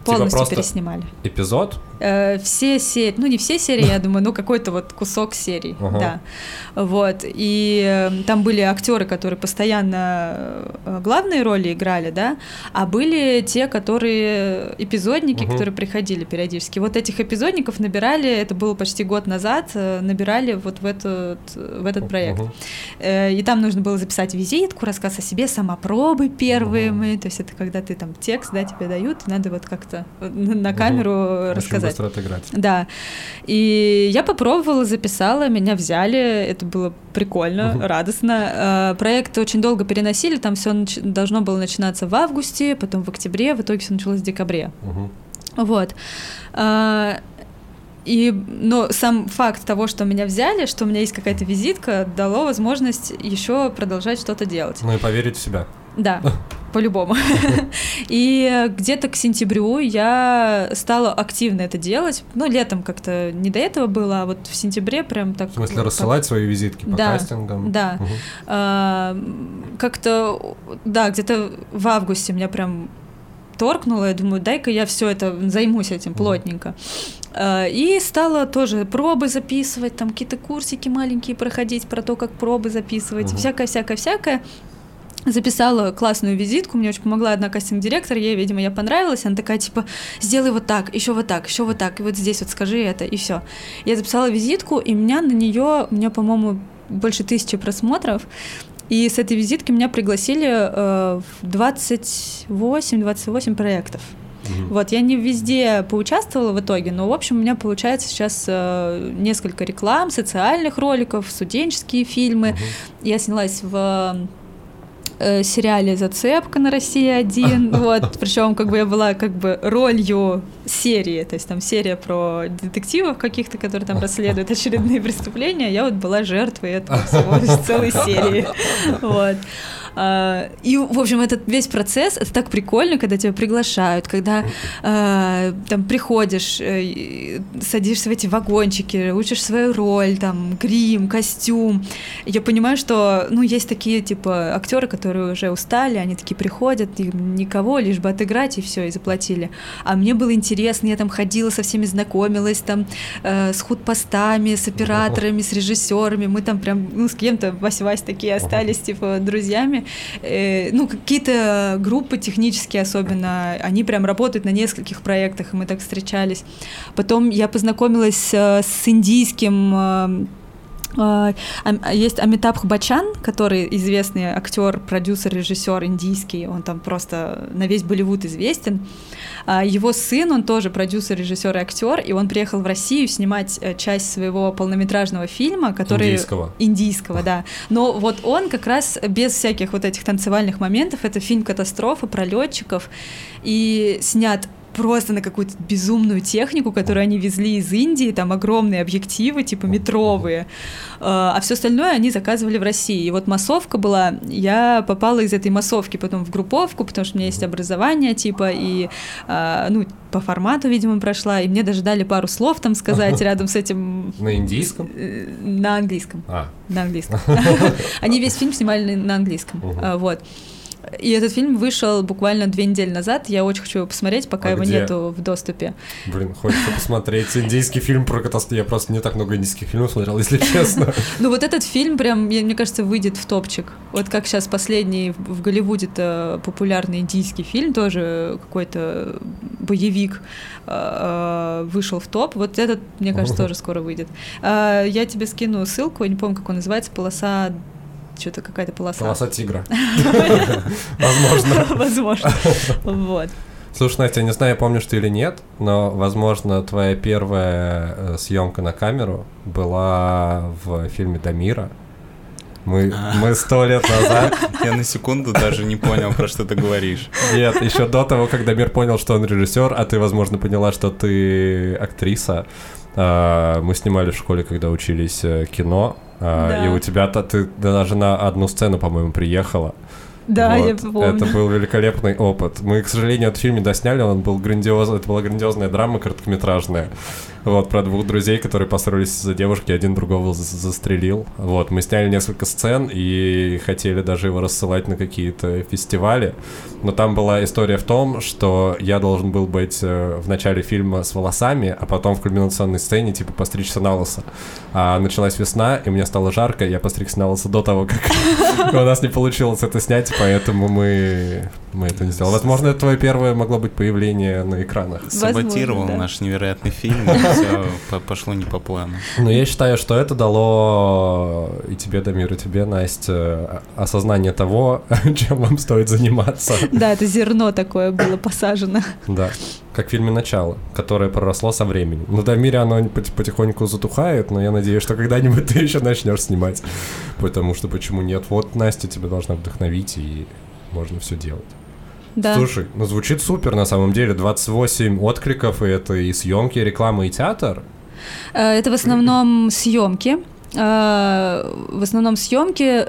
Полностью просто- переснимали. Эпизод? Э, все серии, ну не все серии, я думаю, ну какой-то вот кусок серий, Ага. да. Вот, и э, там были актеры, которые постоянно э, главные роли играли, да, а были те, которые эпизодники, Мгм. которые приходили периодически. Вот этих эпизодников набирали, это было почти год назад, э, набирали вот в этот, в этот проект. Э, И там нужно было записать визитку, рассказ о себе, самопробы первые мы. То есть это когда ты там текст, да, тебе дают, надо вот как-то на камеру Очень рассказать. быстро отыграть. Да. И я попробовала, записала, меня взяли. Это было прикольно, Мгм. радостно. Э, Проект очень долго переносили, там все должно было начинаться в августе, потом в октябре, в итоге все началось в декабре. Мгм. Вот. А, И, но сам факт того, что меня взяли, что у меня есть какая-то визитка, дало возможность еще продолжать что-то делать. Ну и поверить в себя. Да, [laughs] по-любому. [laughs] И где-то к сентябрю я стала активно это делать. Ну, летом как-то не до этого было, а вот в сентябре прям так... В смысле, рассылать свои визитки по Да, кастингам? да. А, как-то, да, где-то в августе меня прям торкнуло, я думаю, дай-ка я все это займусь этим плотненько. А, И стала тоже пробы записывать, там какие-то курсики маленькие проходить про то, как пробы записывать, всякое-всякое-всякое. Записала классную визитку, мне очень помогла одна кастинг-директор, ей, видимо, я понравилась, она такая, типа, сделай вот так, еще вот так, еще вот так, и вот здесь вот скажи это, и все. Я записала визитку, и меня на нее, у меня, по-моему, больше тысячи просмотров, и с этой визитки меня пригласили э, в 28-28 проектов. Мгм. Вот, я не везде поучаствовала в итоге, но, в общем, у меня получается сейчас э, несколько реклам, социальных роликов, студенческие фильмы. Мгм. Я снялась в э, сериале «Зацепка» на России один, [laughs] вот, причем как бы я была как бы ролью серии, то есть там серия про детективов каких-то, которые там расследуют [laughs] очередные преступления, я вот была жертвой этого всего, [laughs] целой серии, вот. А, И, в общем, этот весь процесс, это так прикольно, когда тебя приглашают, когда а, там приходишь, э, садишься в эти вагончики, учишь свою роль, там, грим, костюм. Я понимаю, что, ну, есть такие, типа, актеры, которые уже устали, они такие приходят, им никого, лишь бы отыграть, и все, и заплатили. А мне было интересно, я там ходила со всеми знакомилась, там, э, с худпостами, с операторами, с режиссерами, мы там прям, ну, с кем-то, Вась-Вась такие остались, типа, друзьями. Э, ну, какие-то группы технические особенно, они прям работают на нескольких проектах, и мы так встречались. Потом я познакомилась э, с индийским э, Есть Амитабх Бачан, который известный актер, продюсер, режиссер индийский, он там просто на весь Болливуд известен. А Его сын, он тоже продюсер, режиссер и актер, и он приехал в Россию снимать э, часть своего полнометражного фильма, который Индийского. индийского, да. Но вот он как раз без всяких вот этих танцевальных моментов, это фильм катастрофа про летчиков и снят просто на какую-то безумную технику, которую они везли из Индии, там огромные объективы, типа метровые, а все остальное они заказывали в России. И вот массовка была, я попала из этой массовки потом в групповку, потому что у меня есть образование, типа, и, а, ну, по формату, видимо, прошла, и мне даже дали пару слов там сказать рядом с этим На индийском? э, на английском. А, На английском. [laughs] Они весь фильм снимали на- английском. Вот. И этот фильм вышел буквально две недели назад. Я очень хочу его посмотреть, пока А его где? нету в доступе. блин, хочется посмотреть индийский фильм про катастрофу. Я просто не так много индийских фильмов смотрел, если честно. [laughs] Ну вот этот фильм прям, мне кажется, выйдет в топчик. Вот как сейчас последний в Голливуде-то популярный индийский фильм, тоже какой-то боевик э, вышел в топ. Вот этот, мне кажется, [laughs] тоже скоро выйдет. Я тебе скину ссылку, я не помню, как он называется, полоса что-то какая-то полоса. Полоса тигра. [laughs] Возможно. Возможно. Вот. Слушай, Настя, я не знаю, помнишь ты или нет, но, возможно, твоя первая э, съемка на камеру была в фильме Дамира. Мы, А. мы сто лет назад, Я на секунду даже не понял, про что ты говоришь. нет, еще до того, как Дамир понял, что он режиссер, а ты, возможно, поняла, что ты актриса. а, Мы снимали в школе, когда учились э, кино, Да. и у тебя-то ты даже на одну сцену, по-моему, приехала. Да, я Вот. помню. Это был великолепный опыт. Мы, к сожалению, этот фильм не досняли, он был грандиоз... это была грандиозная драма короткометражная. Вот, про двух друзей, которые поссорились из-за девушки, один другого за- застрелил. Вот, мы сняли несколько сцен и хотели даже его рассылать на какие-то фестивали. Но там была история в том, что я должен был быть э, в начале фильма с волосами, а потом в кульминационной сцене, типа, постричься на лысо. А началась весна, и мне стало жарко, я постригся на лысо до того, как [laughs] у нас не получилось это снять, поэтому мы, мы это не сделали. Возможно, это твое первое могло быть появление на экранах. Саботировал Возможно, да. наш невероятный фильм, и все [laughs] пошло не по плану. Но я считаю, что это дало и тебе, Дамир, и тебе, Настя, осознание того, [laughs] чем вам стоит заниматься. Да, это зерно такое было посажено. Да. Как в фильме «Начало», которое проросло со временем. Ну, Дамире оно пот- потихоньку затухает, но я надеюсь, что когда-нибудь [laughs] ты еще начнешь снимать. Потому что почему нет? Вот Настя тебя должна вдохновить, и можно все делать. Да. Слушай, ну звучит супер на самом деле. 28 откликов, и это и съемки, и реклама, и театр. Э, Это в основном съемки. Э, В основном съемки,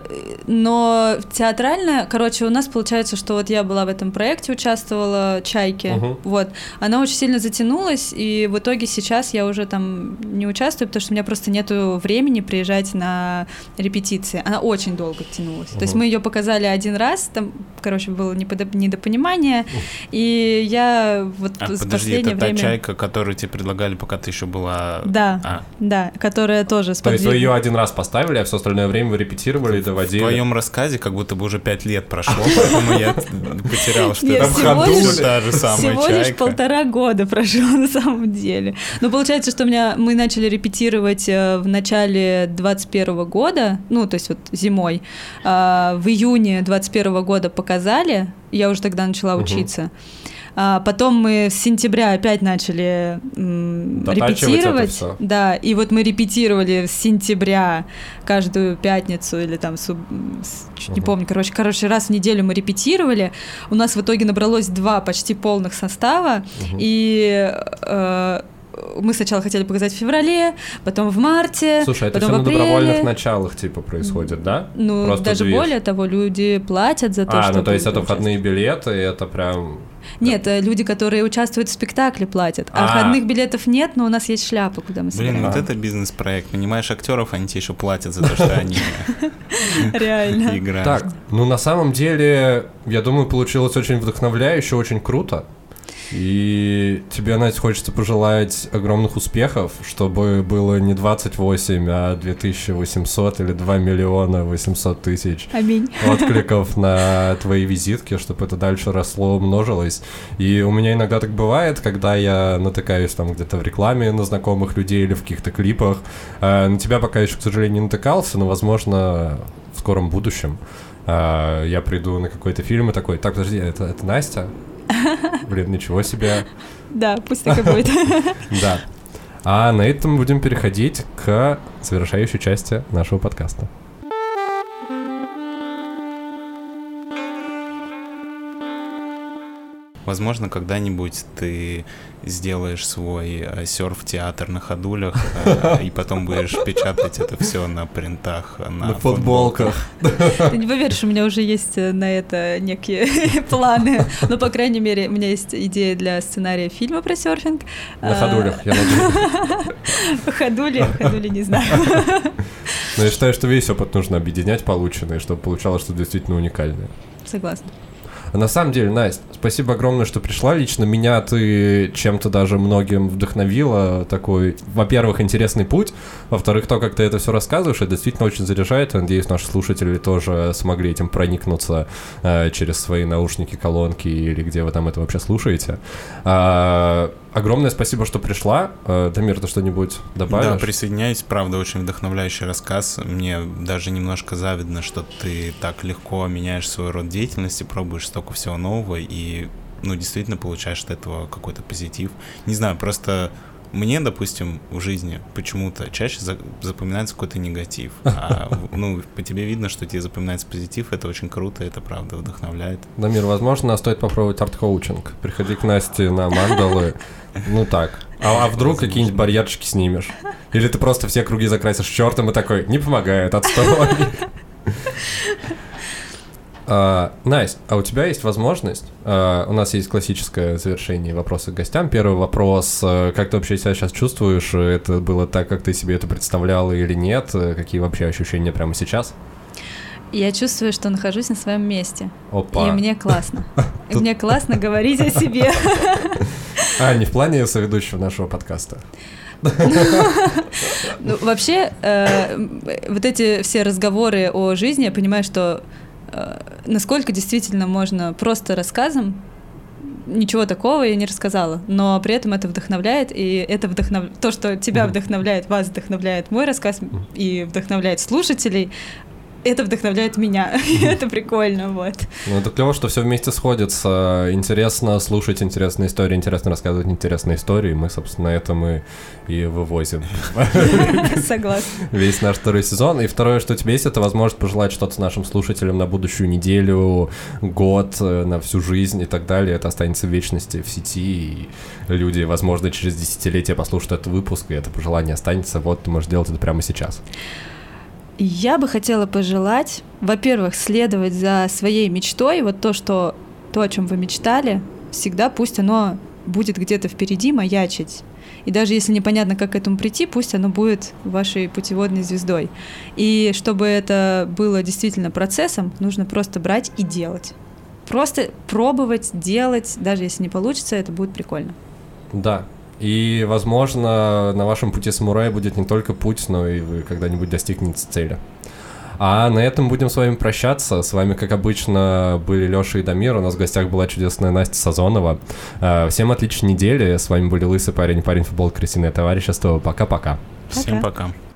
но театральная, короче, у нас получается, что вот я была в этом проекте, участвовала, «Чайки», Мгм. вот, она очень сильно затянулась, и в итоге сейчас я уже там не участвую, потому что у меня просто нету времени приезжать на репетиции. Она очень долго тянулась. То есть мы ее показали один раз, там, короче, было неподо- недопонимание, и я вот А, с подожди, последнее это та время... чайка, которую тебе предлагали, пока ты еще была... Да, А, да, которая тоже с То есть вы подвиг- один раз поставили, а все остальное время вы репетировали и в доводили. твоем рассказе как будто бы уже пять лет прошло, поэтому я потерял, что это в ходу та же самая Всего лишь полтора года прошло на самом деле. Но получается, что у меня мы начали репетировать э, в начале 21 года, ну, то есть вот зимой. А, В июне 21 года показали, я уже тогда начала учиться. А потом мы с сентября опять начали м, репетировать. Да, и вот мы репетировали с сентября каждую пятницу или там, суб- чуть не Мгм. помню, короче, короче, раз в неделю мы репетировали. У нас в итоге набралось два почти полных состава, Мгм. и э, мы сначала хотели показать в феврале, потом в марте, Слушай, это потом все в на апреле. добровольных началах типа происходит, да? Ну, Просто даже движ. более того, люди платят за то, А, что ну то есть это входные билеты, и это прям... Нет, э, люди, которые участвуют в спектакле, платят. А, А. входных билетов нет, но у нас есть шляпы, куда мы Блин, собираем. вот это бизнес-проект. Понимаешь, актеров они тебе еще платят за то, что они [laughs] Реально. играют. Так, ну на самом деле, я думаю, получилось очень вдохновляюще, очень круто. И тебе, Настя, хочется пожелать огромных успехов, чтобы было не 28, а 2800 или 2 миллиона 800 тысяч Аминь. откликов на твои визитки, чтобы это дальше росло, умножилось. И у меня иногда так бывает, когда я натыкаюсь там где-то в рекламе на знакомых людей или в каких-то клипах. Э, На тебя пока еще, к сожалению, не натыкался, но, возможно, в скором будущем э, я приду на какой-то фильм и такой, так, подожди, это, это Настя? [laughs] Блин, ничего себе. Да, пусть так и будет. [laughs] Да. А на этом будем переходить к завершающей части нашего подкаста. Возможно, когда-нибудь ты сделаешь свой э, серф-театр на ходулях, э, и потом будешь печатать это все на принтах, на, футболках. Ты не поверишь, у меня уже есть э, на это некие [laughs] планы. Ну, по крайней мере, у меня есть идея для сценария фильма про серфинг. На А, ходулях, я надеюсь. [laughs] Ходули, ходули, не знаю. [laughs] Но я считаю, что весь опыт нужно объединять полученный, чтобы получалось что-то действительно уникальное. Согласна. А на самом деле, Настя, спасибо огромное, что пришла. Лично меня ты чем-то даже многим вдохновила. Такой, во-первых, интересный путь. Во-вторых, то, как ты это все рассказываешь, это действительно очень заряжает. Я Надеюсь, наши слушатели тоже смогли этим проникнуться э, через свои наушники, колонки или где вы там это вообще слушаете. А, огромное спасибо, что пришла. Э, Дамир, ты что-нибудь добавишь? Да, присоединяюсь, правда, очень вдохновляющий рассказ. Мне даже немножко завидно, что ты так легко меняешь свой род деятельности, пробуешь столько всего нового и, ну, действительно получаешь от этого какой-то позитив. Не знаю, просто мне, допустим, в жизни почему-то чаще за- запоминается какой-то негатив. [laughs] А, ну, по тебе видно, что тебе запоминается позитив, это очень круто, это правда вдохновляет. Дамир, возможно, стоит попробовать арт-коучинг. Приходи к Насте на мандалы. Ну так. А, а вдруг какие-нибудь барьерчики снимешь? Или ты просто все круги закрасишь чертом и такой, не помогает, отстой. [laughs] А, Настя, а у тебя есть возможность? а, у нас есть классическое завершение вопроса к гостям. Первый вопрос: а, как ты вообще себя сейчас чувствуешь? Это было так, как ты себе это представляла или нет? Какие вообще ощущения прямо сейчас? Я чувствую, что нахожусь на своем месте. Опа. И мне классно. [laughs] И мне классно говорить о себе. А, не в плане соведущего нашего подкаста. Ну, вообще, э, вот эти все разговоры о жизни, я понимаю, что насколько действительно можно просто рассказом ничего такого я не рассказала, но при этом это вдохновляет, и это вдохнов... то, что тебя вдохновляет, вас вдохновляет мой рассказ и вдохновляет слушателей, это вдохновляет меня. Это прикольно, вот. Ну, это клево, что все вместе сходится. Интересно слушать интересные истории, интересно рассказывать интересные истории. Мы, собственно, это мы и вывозим [laughs] Согласна. весь наш второй сезон. И второе, что у тебя есть, это возможность пожелать что-то нашим слушателям на будущую неделю, год, э, на всю жизнь и так далее. Это останется в вечности в сети, и люди, возможно, через десятилетия послушают этот выпуск, и это пожелание останется. Вот ты можешь делать это прямо сейчас. Я бы хотела пожелать, во-первых, следовать за своей мечтой, вот то, что то, о чем вы мечтали, всегда пусть оно будет где-то впереди маячить. И даже если непонятно, как к этому прийти, пусть оно будет вашей путеводной звездой. И чтобы это было действительно процессом, нужно просто брать и делать. Просто пробовать, делать, даже если не получится, это будет прикольно. Да. И, возможно, на вашем пути самурая будет не только путь, но и вы когда-нибудь достигнете цели. А на этом будем с вами прощаться. С вами, как обычно, были Леша и Дамир. У нас в гостях была чудесная Настя Сазонова. А, Всем отличной недели. С вами были Лысый парень, парень футбол, крысиное товарищество. Пока-пока. Всем Пока. пока.